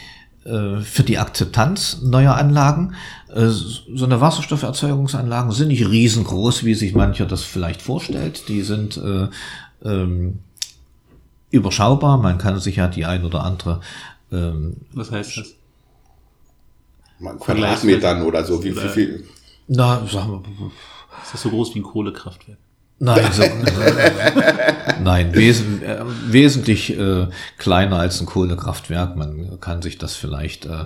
äh, für die Akzeptanz neuer Anlagen. Äh, so eine Wasserstofferzeugungsanlagen sind nicht riesengroß, wie sich mancher das vielleicht vorstellt. Die sind äh, ähm, überschaubar. Man kann sich ja die ein oder andere. Ähm, Was heißt das? Quadratmetern oder so. Wie, wie viel? Na, sagen wir, ist das so groß wie ein Kohlekraftwerk? Nein, so, nein, wesen, äh, wesentlich äh, kleiner als ein Kohlekraftwerk. Man kann sich das vielleicht äh,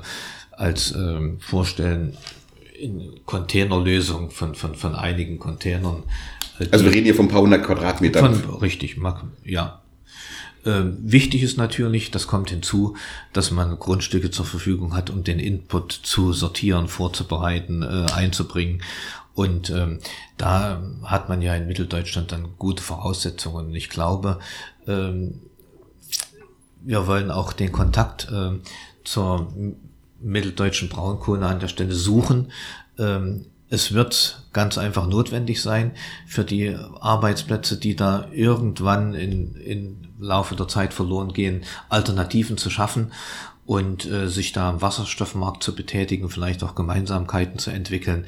als äh, vorstellen in Containerlösung von, von, von einigen Containern. Äh, also wir reden hier von ein paar hundert Quadratmetern. Von, richtig, ja. Ähm, wichtig ist natürlich, das kommt hinzu, dass man Grundstücke zur Verfügung hat, um den Input zu sortieren, vorzubereiten, äh, einzubringen. Und ähm, da hat man ja in Mitteldeutschland dann gute Voraussetzungen. Und ich glaube, ähm, wir wollen auch den Kontakt äh, zur mitteldeutschen Braunkohle an der Stelle suchen. Ähm, es wird ganz einfach notwendig sein, für die Arbeitsplätze, die da irgendwann in, in Laufe der Zeit verloren gehen, Alternativen zu schaffen und äh, sich da am Wasserstoffmarkt zu betätigen, vielleicht auch Gemeinsamkeiten zu entwickeln,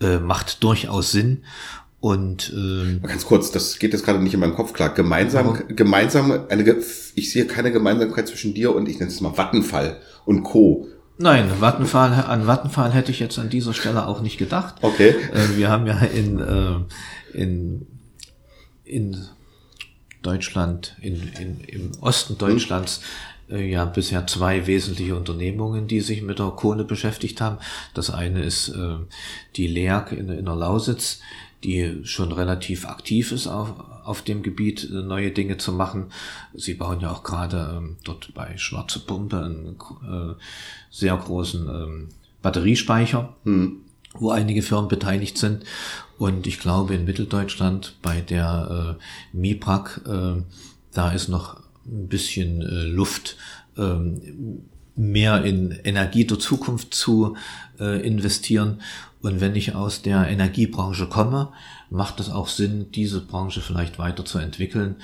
äh, macht durchaus Sinn. Und äh, ganz kurz, das geht jetzt gerade nicht in meinem Kopf klar. Gemeinsam, gemeinsam, eine, ich sehe keine Gemeinsamkeit zwischen dir und ich nenne es mal Vattenfall und Co. Nein, Vattenfall, an Vattenfall hätte ich jetzt an dieser Stelle auch nicht gedacht. Okay. Äh, wir haben ja in, äh, in, in Deutschland, in, in, im Osten Deutschlands, äh, ja bisher zwei wesentliche Unternehmungen, die sich mit der Kohle beschäftigt haben. Das eine ist äh, die LEAG in, in der Lausitz, die schon relativ aktiv ist auf, auf dem Gebiet, äh, neue Dinge zu machen. Sie bauen ja auch gerade ähm, dort bei Schwarze Pumpe einen äh, sehr großen ähm, Batteriespeicher, hm. wo einige Firmen beteiligt sind. Und ich glaube, in Mitteldeutschland bei der äh, MIPRAG, äh, da ist noch ein bisschen äh, Luft, äh, mehr in Energie der Zukunft zu äh, investieren. Und wenn ich aus der Energiebranche komme, macht es auch Sinn, diese Branche vielleicht weiterzuentwickeln.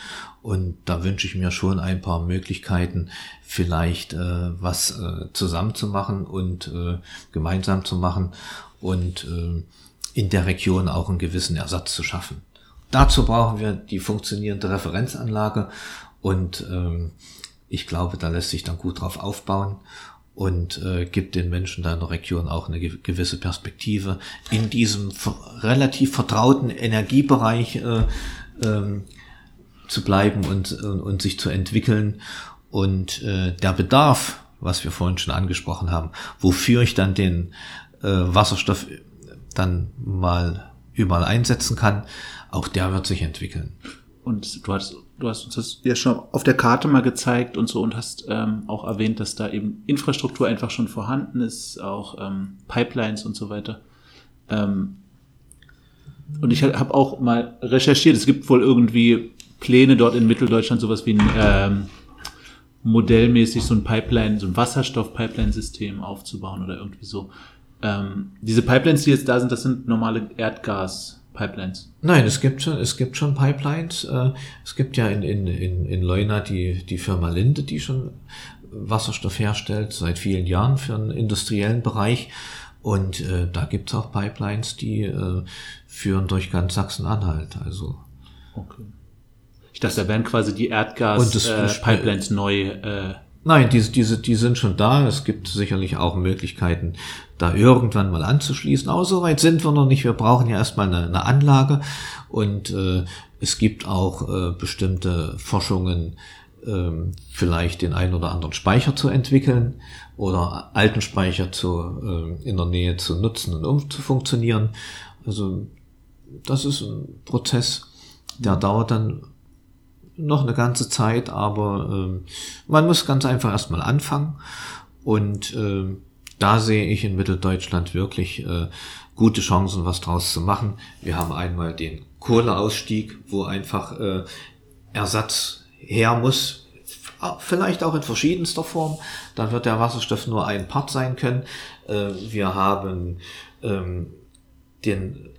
Und da wünsche ich mir schon ein paar Möglichkeiten, vielleicht äh, was äh, zusammen zu machen und äh, gemeinsam zu machen und äh, in der Region auch einen gewissen Ersatz zu schaffen. Dazu brauchen wir die funktionierende Referenzanlage und ähm, ich glaube, da lässt sich dann gut drauf aufbauen und äh, gibt den Menschen da in der Region auch eine gewisse Perspektive in diesem relativ vertrauten Energiebereich äh, ähm, zu bleiben und, und, sich zu entwickeln. Und äh, der Bedarf, was wir vorhin schon angesprochen haben, wofür ich dann den äh, Wasserstoff dann mal überall einsetzen kann, auch der wird sich entwickeln. Und du hast, du hast uns das ja schon auf der Karte mal gezeigt und so und hast ähm, auch erwähnt, dass da eben Infrastruktur einfach schon vorhanden ist, auch ähm, Pipelines und so weiter. Ähm, und ich habe auch mal recherchiert, es gibt wohl irgendwie Pläne dort in Mitteldeutschland, sowas wie ein ähm, modellmäßig so ein Pipeline, so ein Wasserstoff-Pipeline-System aufzubauen oder irgendwie so. Ähm, diese Pipelines, die jetzt da sind, das sind normale Erdgas- Pipelines? Nein, es gibt schon, es gibt schon Pipelines. Äh, es gibt ja in, in, in, in Leuna die, die Firma Linde, die schon Wasserstoff herstellt, seit vielen Jahren für einen industriellen Bereich. Und äh, da gibt es auch Pipelines, die äh, führen durch ganz Sachsen-Anhalt. Also. Okay. Ich dachte, da werden quasi die Erdgas-Pipelines äh, neu äh, Nein, diese, diese, die sind schon da. Es gibt sicherlich auch Möglichkeiten, da irgendwann mal anzuschließen. Aber so weit sind wir noch nicht. Wir brauchen ja erstmal eine, eine Anlage und äh, es gibt auch äh, bestimmte Forschungen, äh, vielleicht den einen oder anderen Speicher zu entwickeln oder alten Speicher zu, äh, in der Nähe zu nutzen und um zu funktionieren. Also das ist ein Prozess, der dauert dann noch eine ganze Zeit, aber äh, man muss ganz einfach erstmal anfangen. Und äh, da sehe ich in Mitteldeutschland wirklich äh, gute Chancen, was draus zu machen. Wir haben einmal den Kohleausstieg, wo einfach äh, Ersatz her muss, vielleicht auch in verschiedenster Form. Da wird der Wasserstoff nur ein Part sein können. Äh, wir haben ähm, den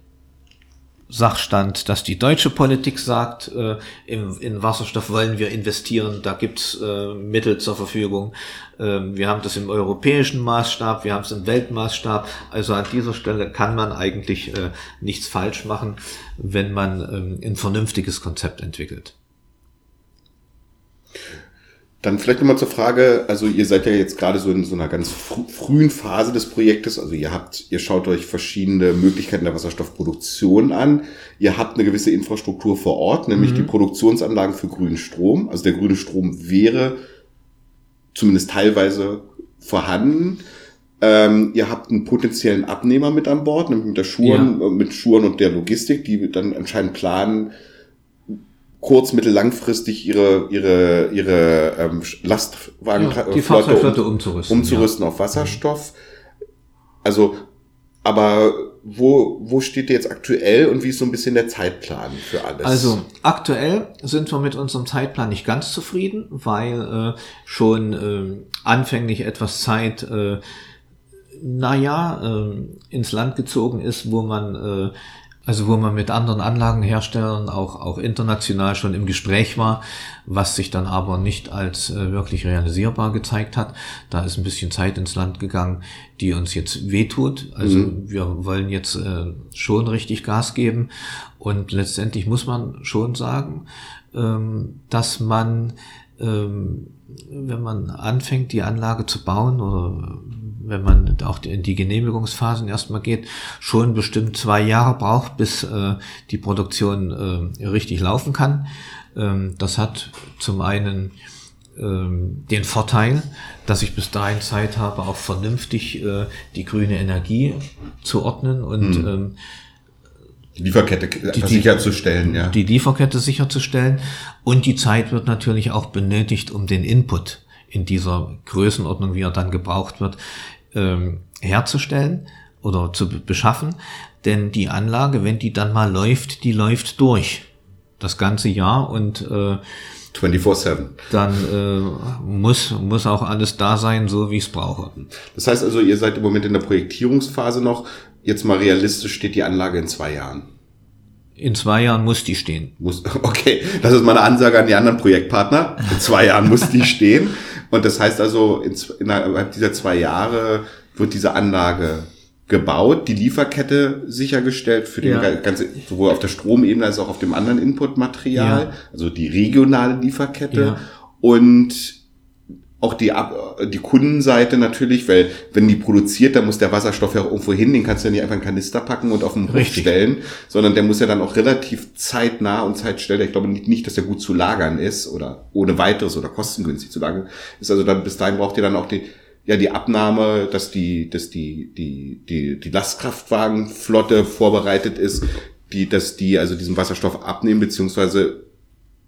Sachstand, dass die deutsche Politik sagt, äh, im, in Wasserstoff wollen wir investieren, da gibt's äh, Mittel zur Verfügung. Ähm, wir haben das im europäischen Maßstab, wir haben es im Weltmaßstab. Also an dieser Stelle kann man eigentlich äh, nichts falsch machen, wenn man ähm, ein vernünftiges Konzept entwickelt. Dann vielleicht nochmal zur Frage, also ihr seid ja jetzt gerade so in so einer ganz fr frühen Phase des Projektes, also ihr habt, ihr schaut euch verschiedene Möglichkeiten der Wasserstoffproduktion an, ihr habt eine gewisse Infrastruktur vor Ort, nämlich mhm. die Produktionsanlagen für grünen Strom, also der grüne Strom wäre zumindest teilweise vorhanden. Ähm, ihr habt einen potenziellen Abnehmer mit an Bord, nämlich mit der Schuren, ja. Äh, mit Schuren und der Logistik, die dann anscheinend planen, kurz-, mittel-, langfristig ihre, ihre, ihre ähm, Lastwagen ja, die Fahrzeugflotte um, umzurüsten, umzurüsten ja. auf Wasserstoff. Also, aber wo, wo steht ihr jetzt aktuell und wie ist so ein bisschen der Zeitplan für alles? Also aktuell sind wir mit unserem Zeitplan nicht ganz zufrieden, weil äh, schon äh, anfänglich etwas Zeit, äh, naja, äh, ins Land gezogen ist, wo man äh, also wo man mit anderen Anlagenherstellern auch, auch international schon im Gespräch war, was sich dann aber nicht als äh, wirklich realisierbar gezeigt hat. Da ist ein bisschen Zeit ins Land gegangen, die uns jetzt wehtut. Also mhm. wir wollen jetzt äh, schon richtig Gas geben. Und letztendlich muss man schon sagen, ähm, dass man, ähm, wenn man anfängt, die Anlage zu bauen oder wenn man auch in die Genehmigungsphasen erstmal geht, schon bestimmt zwei Jahre braucht, bis äh, die Produktion äh, richtig laufen kann. Ähm, das hat zum einen ähm, den Vorteil, dass ich bis dahin Zeit habe, auch vernünftig äh, die grüne Energie zu ordnen und hm. ähm, Lieferkette die, sicherzustellen, ja. Die Lieferkette sicherzustellen. Und die Zeit wird natürlich auch benötigt, um den Input in dieser Größenordnung, wie er dann gebraucht wird, ähm, herzustellen oder zu beschaffen. Denn die Anlage, wenn die dann mal läuft, die läuft durch das ganze Jahr und äh, 24-7. Dann äh, muss, muss auch alles da sein, so wie ich es brauche. Das heißt also, ihr seid im Moment in der Projektierungsphase noch. Jetzt mal realistisch steht die Anlage in zwei Jahren. In zwei Jahren muss die stehen. Muss, okay, das ist meine Ansage an die anderen Projektpartner. In zwei Jahren muss die stehen. Und das heißt also, in, innerhalb dieser zwei Jahre wird diese Anlage gebaut, die Lieferkette sichergestellt für den ja. ganze, sowohl auf der Stromebene als auch auf dem anderen Inputmaterial, ja. also die regionale Lieferkette. Ja. Und auch die, die Kundenseite natürlich, weil wenn die produziert, dann muss der Wasserstoff ja auch irgendwo hin, den kannst du ja nicht einfach in Kanister packen und auf den Hof stellen, sondern der muss ja dann auch relativ zeitnah und zeitstell, ich glaube nicht, nicht, dass der gut zu lagern ist oder ohne weiteres oder kostengünstig zu lagern ist. Also dann bis dahin braucht ihr dann auch die, ja, die Abnahme, dass die, dass die, die, die, die Lastkraftwagenflotte vorbereitet ist, die, dass die also diesen Wasserstoff abnehmen, beziehungsweise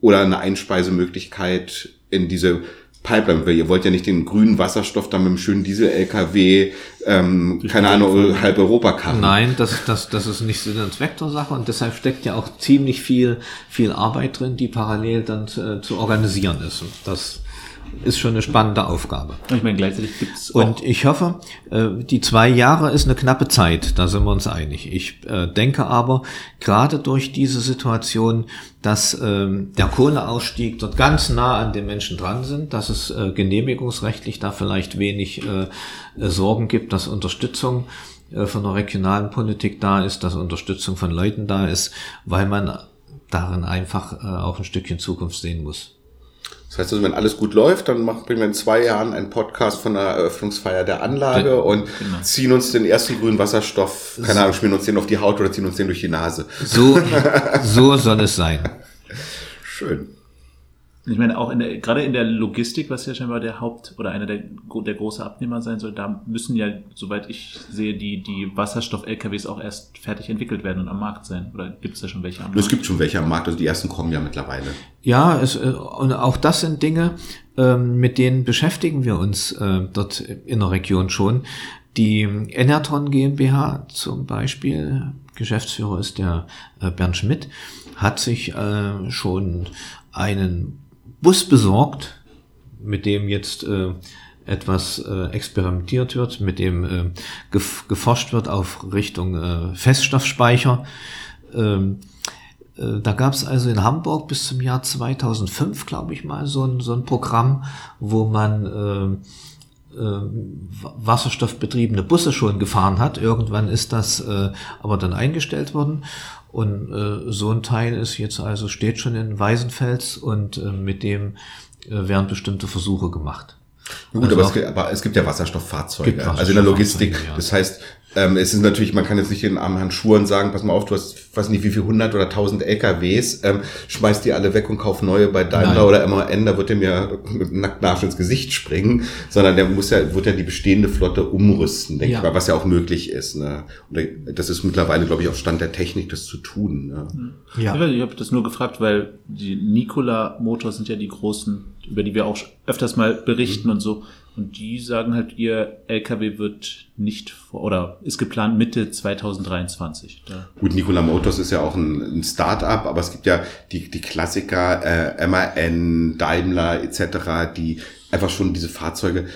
oder eine Einspeisemöglichkeit in diese Pipeline, weil ihr wollt ja nicht den grünen Wasserstoff dann mit einem schönen Diesel-LKW, ähm, keine Ahnung, halb Europa karren. Nein, das, das, das ist nicht Sinn und Zweck der Sache und deshalb steckt ja auch ziemlich viel, viel Arbeit drin, die parallel dann zu, äh, zu organisieren ist. Das ist schon eine spannende Aufgabe. Ich meine, gleichzeitig gibt's Und ich hoffe, äh, die zwei Jahre ist eine knappe Zeit, da sind wir uns einig. Ich äh, denke aber, gerade durch diese Situation, dass ähm, der Kohleausstieg dort ganz nah an den Menschen dran sind, dass es äh, genehmigungsrechtlich da vielleicht wenig Sorgen gibt, dass Unterstützung von der regionalen Politik da ist, dass Unterstützung von Leuten da ist, weil man darin einfach auch ein Stückchen Zukunft sehen muss. Das heißt also, wenn alles gut läuft, dann machen wir in zwei Jahren einen Podcast von der Eröffnungsfeier der Anlage und genau. ziehen uns den ersten grünen Wasserstoff, keine Ahnung, schmieren uns den auf die Haut oder ziehen uns den durch die Nase. So, so soll es sein. Schön. Ich meine, auch in der, gerade in der Logistik, was ja scheinbar der Haupt- oder einer der, der große Abnehmer sein soll, da müssen ja, soweit ich sehe, die, die Wasserstoff-LKWs auch erst fertig entwickelt werden und am Markt sein. Oder gibt es da schon welche am Markt? Es gibt schon welche am Markt, also die ersten kommen ja mittlerweile. Ja, es, äh, und auch das sind Dinge, ähm, mit denen beschäftigen wir uns äh, dort in der Region schon. Die Enerton GmbH zum Beispiel, Geschäftsführer ist der äh, Bernd Schmidt, hat sich schon einen Bus besorgt, mit dem jetzt äh, etwas äh, experimentiert wird, mit dem äh, gef geforscht wird auf Richtung äh, Feststoffspeicher. Ähm, äh, da gab es also in Hamburg bis zum Jahr 2005, glaube ich mal, so ein, so ein Programm, wo man äh, äh, wasserstoffbetriebene Busse schon gefahren hat. Irgendwann ist das äh, aber dann eingestellt worden. Und äh, so ein Teil ist jetzt also, steht schon in Weißenfels und äh, mit dem äh, werden bestimmte Versuche gemacht. Gut, also aber, es gibt, aber, es gibt, ja Wasserstofffahrzeuge. Wasserstoff also in der Logistik. Ja. Das heißt, ähm, es ist natürlich, man kann jetzt nicht den armen Herrn Schuren sagen, pass mal auf, du hast, weiß nicht wie viel, 100 oder 1000 LKWs, ähm, schmeiß die alle weg und kauf neue bei Daimler Nein. oder MAN, da wird dem ja mit nackten Arsch ins Gesicht springen, sondern der muss ja, wird ja die bestehende Flotte umrüsten, denke ja. ich mal, was ja auch möglich ist. Ne? Und das ist mittlerweile, glaube ich, auch Stand der Technik, das zu tun. Ne? Ja. Ich habe das nur gefragt, weil die Nikola Motors sind ja die großen, über die wir auch öfters mal berichten mhm. und so. Und die sagen halt, ihr LKW wird nicht vor, oder ist geplant Mitte 2023. Da. Gut, Nikola Motors ist ja auch ein, ein Start-up, aber es gibt ja die, die Klassiker, äh, MAN, Daimler etc., die einfach schon diese Fahrzeuge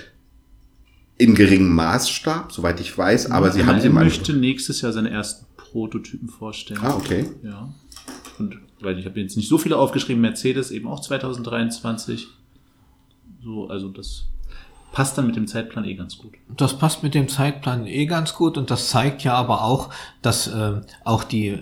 in geringem Maßstab, soweit ich weiß, aber ja, sie haben sie mal. möchte nächstes Jahr seine ersten Prototypen vorstellen. Ah, okay. Ja. Und weil ich habe jetzt nicht so viele aufgeschrieben, Mercedes eben auch 2023. So, also das passt dann mit dem Zeitplan eh ganz gut. Das passt mit dem Zeitplan eh ganz gut und das zeigt ja aber auch, dass äh, auch die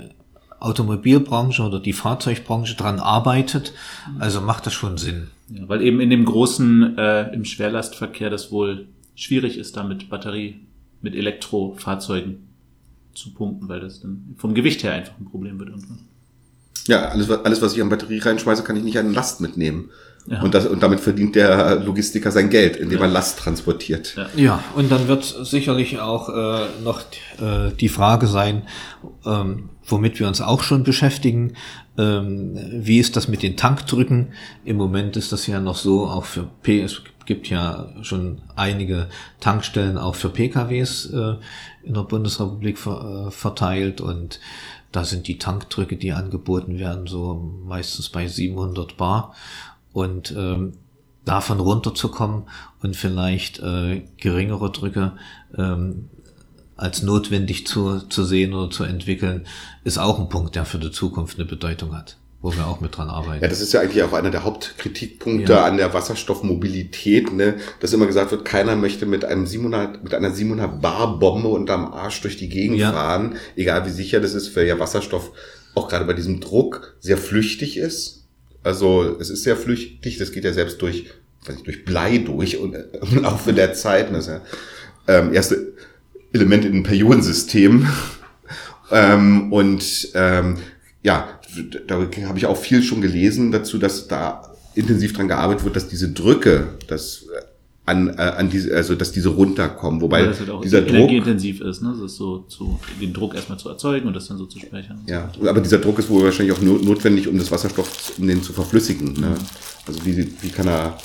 Automobilbranche oder die Fahrzeugbranche dran arbeitet. Also macht das schon Sinn. Ja, weil eben in dem großen, äh, im Schwerlastverkehr das wohl schwierig ist, da mit Batterie, mit Elektrofahrzeugen zu punkten, weil das dann vom Gewicht her einfach ein Problem wird irgendwann. Ja, alles, alles was ich an Batterie reinschmeiße, kann ich nicht an Last mitnehmen. Ja. Und, das, und damit verdient der Logistiker sein Geld, indem ja. er Last transportiert. Ja. ja, und dann wird sicherlich auch äh, noch äh, die Frage sein, ähm, womit wir uns auch schon beschäftigen, ähm, wie ist das mit den Tankdrücken? Im Moment ist das ja noch so, auch für P, es gibt ja schon einige Tankstellen auch für PKWs äh, in der Bundesrepublik ver, äh, verteilt und da sind die Tankdrücke, die angeboten werden, so meistens bei 700 Bar und ähm, davon runterzukommen und vielleicht äh, geringere Drücke ähm, als notwendig zu, zu sehen oder zu entwickeln, ist auch ein Punkt, der für die Zukunft eine Bedeutung hat, wo wir auch mit dran arbeiten. Ja, das ist ja eigentlich auch einer der Hauptkritikpunkte ja. an der Wasserstoffmobilität, ne? dass immer gesagt wird, keiner möchte mit einem 700, mit einer 700 Bar Bombe unterm Arsch durch die Gegend ja. fahren, egal wie sicher das ist, weil ja Wasserstoff auch gerade bei diesem Druck sehr flüchtig ist also es ist sehr flüchtig, das geht ja selbst durch, weiß ich, durch Blei durch und äh, im Laufe der Zeit. Das ist ja ähm, erste Element in dem Periodensystem. ähm, und ähm, ja, da habe ich auch viel schon gelesen dazu, dass da intensiv dran gearbeitet wird, dass diese Drücke, das an, äh, an diese, also dass diese runterkommen, wobei ja, halt dieser Druck energieintensiv ist, ne? Das ist so zu den Druck erstmal zu erzeugen und das dann so zu speichern. Ja, aber dieser Druck ist wohl wahrscheinlich auch notwendig, um das Wasserstoff, um den zu verflüssigen. Ne? Also wie, wie kann er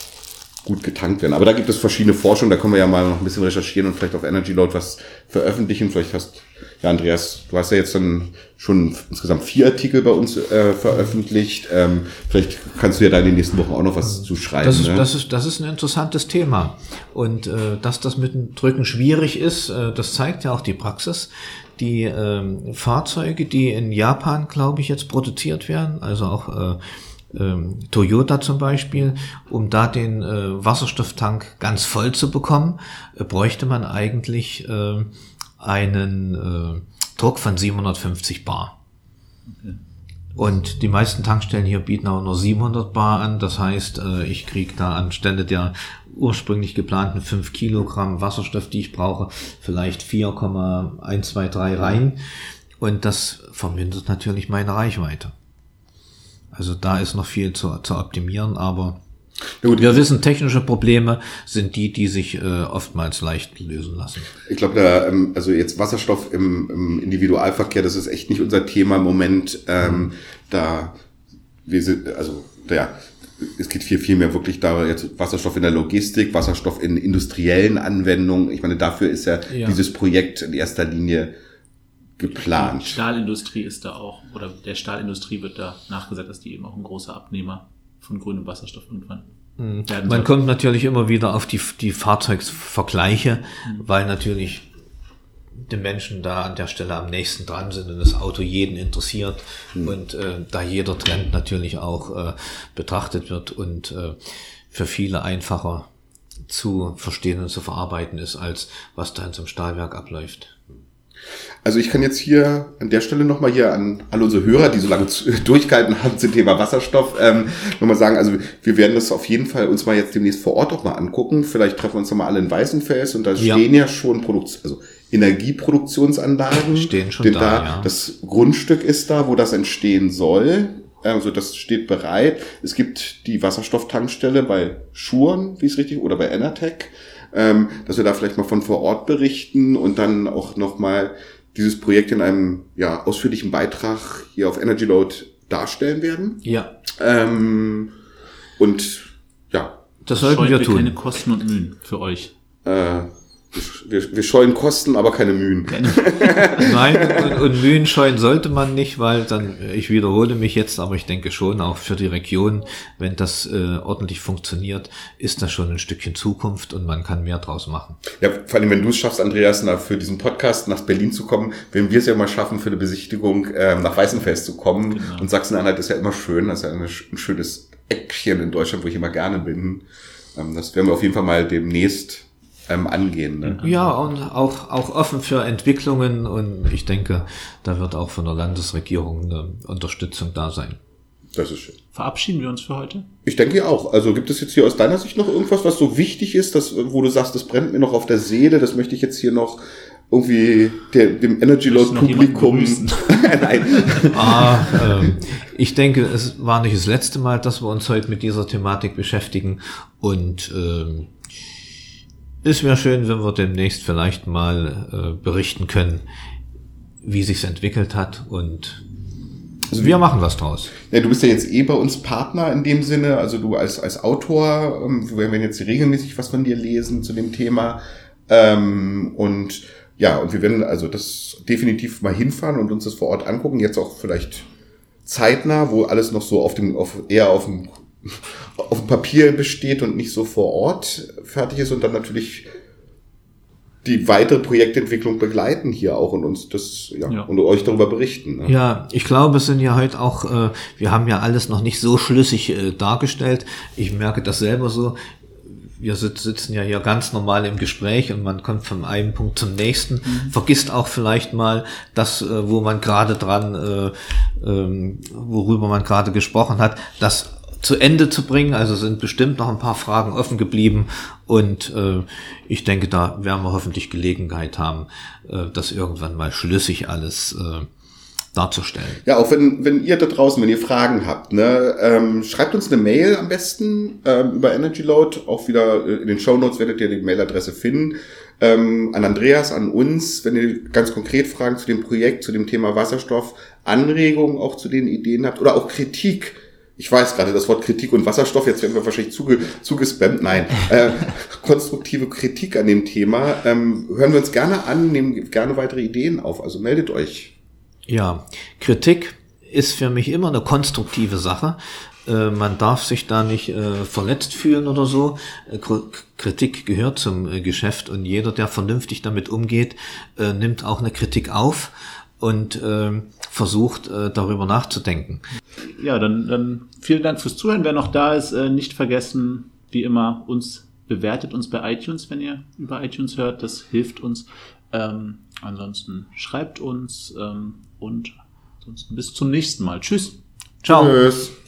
gut getankt werden? Aber da gibt es verschiedene Forschungen, da können wir ja mal noch ein bisschen recherchieren und vielleicht auf Energy Load was veröffentlichen. Vielleicht hast ja, Andreas, du hast ja jetzt dann schon insgesamt vier Artikel bei uns äh, veröffentlicht. Ähm, vielleicht kannst du ja da in den nächsten Wochen auch noch was zu schreiben. Das ist, ne? das ist, das ist ein interessantes Thema. Und äh, dass das mit dem Drücken schwierig ist, äh, das zeigt ja auch die Praxis. Die ähm, Fahrzeuge, die in Japan, glaube ich, jetzt produziert werden, also auch äh, ähm, Toyota zum Beispiel, um da den äh, Wasserstofftank ganz voll zu bekommen, äh, bräuchte man eigentlich äh, einen äh, Druck von 750 Bar. Okay. Und die meisten Tankstellen hier bieten auch nur 700 Bar an. Das heißt, äh, ich kriege da anstelle der ursprünglich geplanten 5 Kilogramm Wasserstoff, die ich brauche, vielleicht 4,123 rein. Und das vermindert natürlich meine Reichweite. Also da ist noch viel zu, zu optimieren, aber Gut. Wir wissen, technische Probleme sind die, die sich äh, oftmals leicht lösen lassen. Ich glaube, da, ähm, also jetzt Wasserstoff im, im Individualverkehr, das ist echt nicht unser Thema im Moment. Ähm, mhm. Da wir sind, also ja, es geht viel, viel mehr wirklich da jetzt Wasserstoff in der Logistik, Wasserstoff in industriellen Anwendungen. Ich meine, dafür ist ja, ja. dieses Projekt in erster Linie geplant. Die Stahlindustrie ist da auch, oder der Stahlindustrie wird da nachgesagt, dass die eben auch ein großer Abnehmer von grünem Wasserstoff irgendwann mhm. Man kommt natürlich immer wieder auf die, die Fahrzeugsvergleiche, mhm. weil natürlich die Menschen da an der Stelle am nächsten dran sind und das Auto jeden interessiert mhm. und äh, da jeder Trend natürlich auch äh, betrachtet wird und äh, für viele einfacher zu verstehen und zu verarbeiten ist, als was da in so einem Stahlwerk abläuft. Also ich kann jetzt hier an der Stelle nochmal hier an alle unsere Hörer, die so lange durchgehalten haben zum Thema Wasserstoff, ähm, nochmal sagen, also wir werden das auf jeden Fall uns mal jetzt demnächst vor Ort auch mal angucken. Vielleicht treffen wir uns nochmal alle in Weißenfels und da ja. stehen ja schon Produkt, also Energieproduktionsanlagen. Stehen schon da, da ja. Das Grundstück ist da, wo das entstehen soll. Also das steht bereit. Es gibt die Wasserstofftankstelle bei Schuren, wie es richtig, oder bei Enertec ähm, dass wir da vielleicht mal von vor Ort berichten und dann auch nochmal dieses Projekt in einem ja, ausführlichen Beitrag hier auf Energy Load darstellen werden. Ja. Ähm, und ja. Das sollten wir tun. keine Kosten und Mühen für euch. Äh, wir, wir scheuen Kosten, aber keine Mühen. Nein, und, und, Mühen scheuen sollte man nicht, weil dann, ich wiederhole mich jetzt, aber ich denke schon, auch für die Region, wenn das äh, ordentlich funktioniert, ist das schon ein Stückchen Zukunft und man kann mehr draus machen. Ja, vor allem, wenn du es schaffst, Andreas, nach, für diesen Podcast nach Berlin zu kommen, wenn wir es ja mal schaffen, für eine Besichtigung äh, nach Weißenfels zu kommen. Genau. Und Sachsen-Anhalt ist ja immer schön, das ist ja ein schönes Eckchen in Deutschland, wo ich immer gerne bin. Ähm, das werden wir auf jeden Fall mal demnächst ähm, angehen. Ne? Ja, und auch, auch offen für Entwicklungen und ich denke, da wird auch von der Landesregierung eine Unterstützung da sein. Das ist schön. Verabschieden wir uns für heute? Ich denke auch. Also gibt es jetzt hier aus deiner Sicht noch irgendwas, was so wichtig ist, dass, wo du sagst, das brennt mir noch auf der Seele, das möchte ich jetzt hier noch irgendwie der, dem Energy Load Publikum. Nein. ah, ähm, ich denke, es war nicht das letzte Mal, dass wir uns heute mit dieser Thematik beschäftigen und ähm, es wäre schön, wenn wir demnächst vielleicht mal äh, berichten können, wie sich's entwickelt hat und also wir machen was draus. Ja, du bist ja jetzt eh bei uns Partner in dem Sinne, also du als, als Autor, ähm, wir werden jetzt regelmäßig was von dir lesen zu dem Thema. Ähm, und ja, und wir werden also das definitiv mal hinfahren und uns das vor Ort angucken, jetzt auch vielleicht zeitnah, wo alles noch so auf dem, auf, eher auf dem auf dem Papier besteht und nicht so vor Ort fertig ist und dann natürlich die weitere Projektentwicklung begleiten hier auch und uns das ja, ja. und euch darüber berichten. Ne? Ja, ich glaube, es sind ja heute auch, äh, wir haben ja alles noch nicht so schlüssig äh, dargestellt. Ich merke das selber so. Wir sitzen ja hier ganz normal im Gespräch und man kommt von einem Punkt zum nächsten, mhm. vergisst auch vielleicht mal das, äh, wo man gerade dran, äh, ähm, worüber man gerade gesprochen hat, das zu Ende zu bringen. Also sind bestimmt noch ein paar Fragen offen geblieben und äh, ich denke, da werden wir hoffentlich Gelegenheit haben, äh, das irgendwann mal schlüssig alles äh, darzustellen. Ja, auch wenn, wenn ihr da draußen, wenn ihr Fragen habt, ne, ähm, schreibt uns eine Mail am besten ähm, über Energy Load. Auch wieder äh, in den Show Notes werdet ihr die Mailadresse finden. Ähm, an Andreas, an uns, wenn ihr ganz konkret Fragen zu dem Projekt, zu dem Thema Wasserstoff, Anregungen auch zu den Ideen habt oder auch Kritik ich weiß gerade das Wort Kritik und Wasserstoff, jetzt werden wir wahrscheinlich zuge, zugespammt, nein, äh, konstruktive Kritik an dem Thema. Ähm, hören wir uns gerne an, nehmen gerne weitere Ideen auf, also meldet euch. Ja, Kritik ist für mich immer eine konstruktive Sache. Äh, man darf sich da nicht äh, verletzt fühlen oder so. Äh, Kritik gehört zum Geschäft und jeder, der vernünftig damit umgeht, nimmt auch eine Kritik auf und äh, versucht, äh, darüber nachzudenken. Ja, dann, dann vielen Dank fürs Zuhören. Wer noch da ist, äh, nicht vergessen, wie immer, uns bewertet uns bei iTunes, wenn ihr über iTunes hört. Das hilft uns. Ähm, ansonsten schreibt uns ähm, und ansonsten bis zum nächsten Mal. Tschüss. Ciao. Tschüss.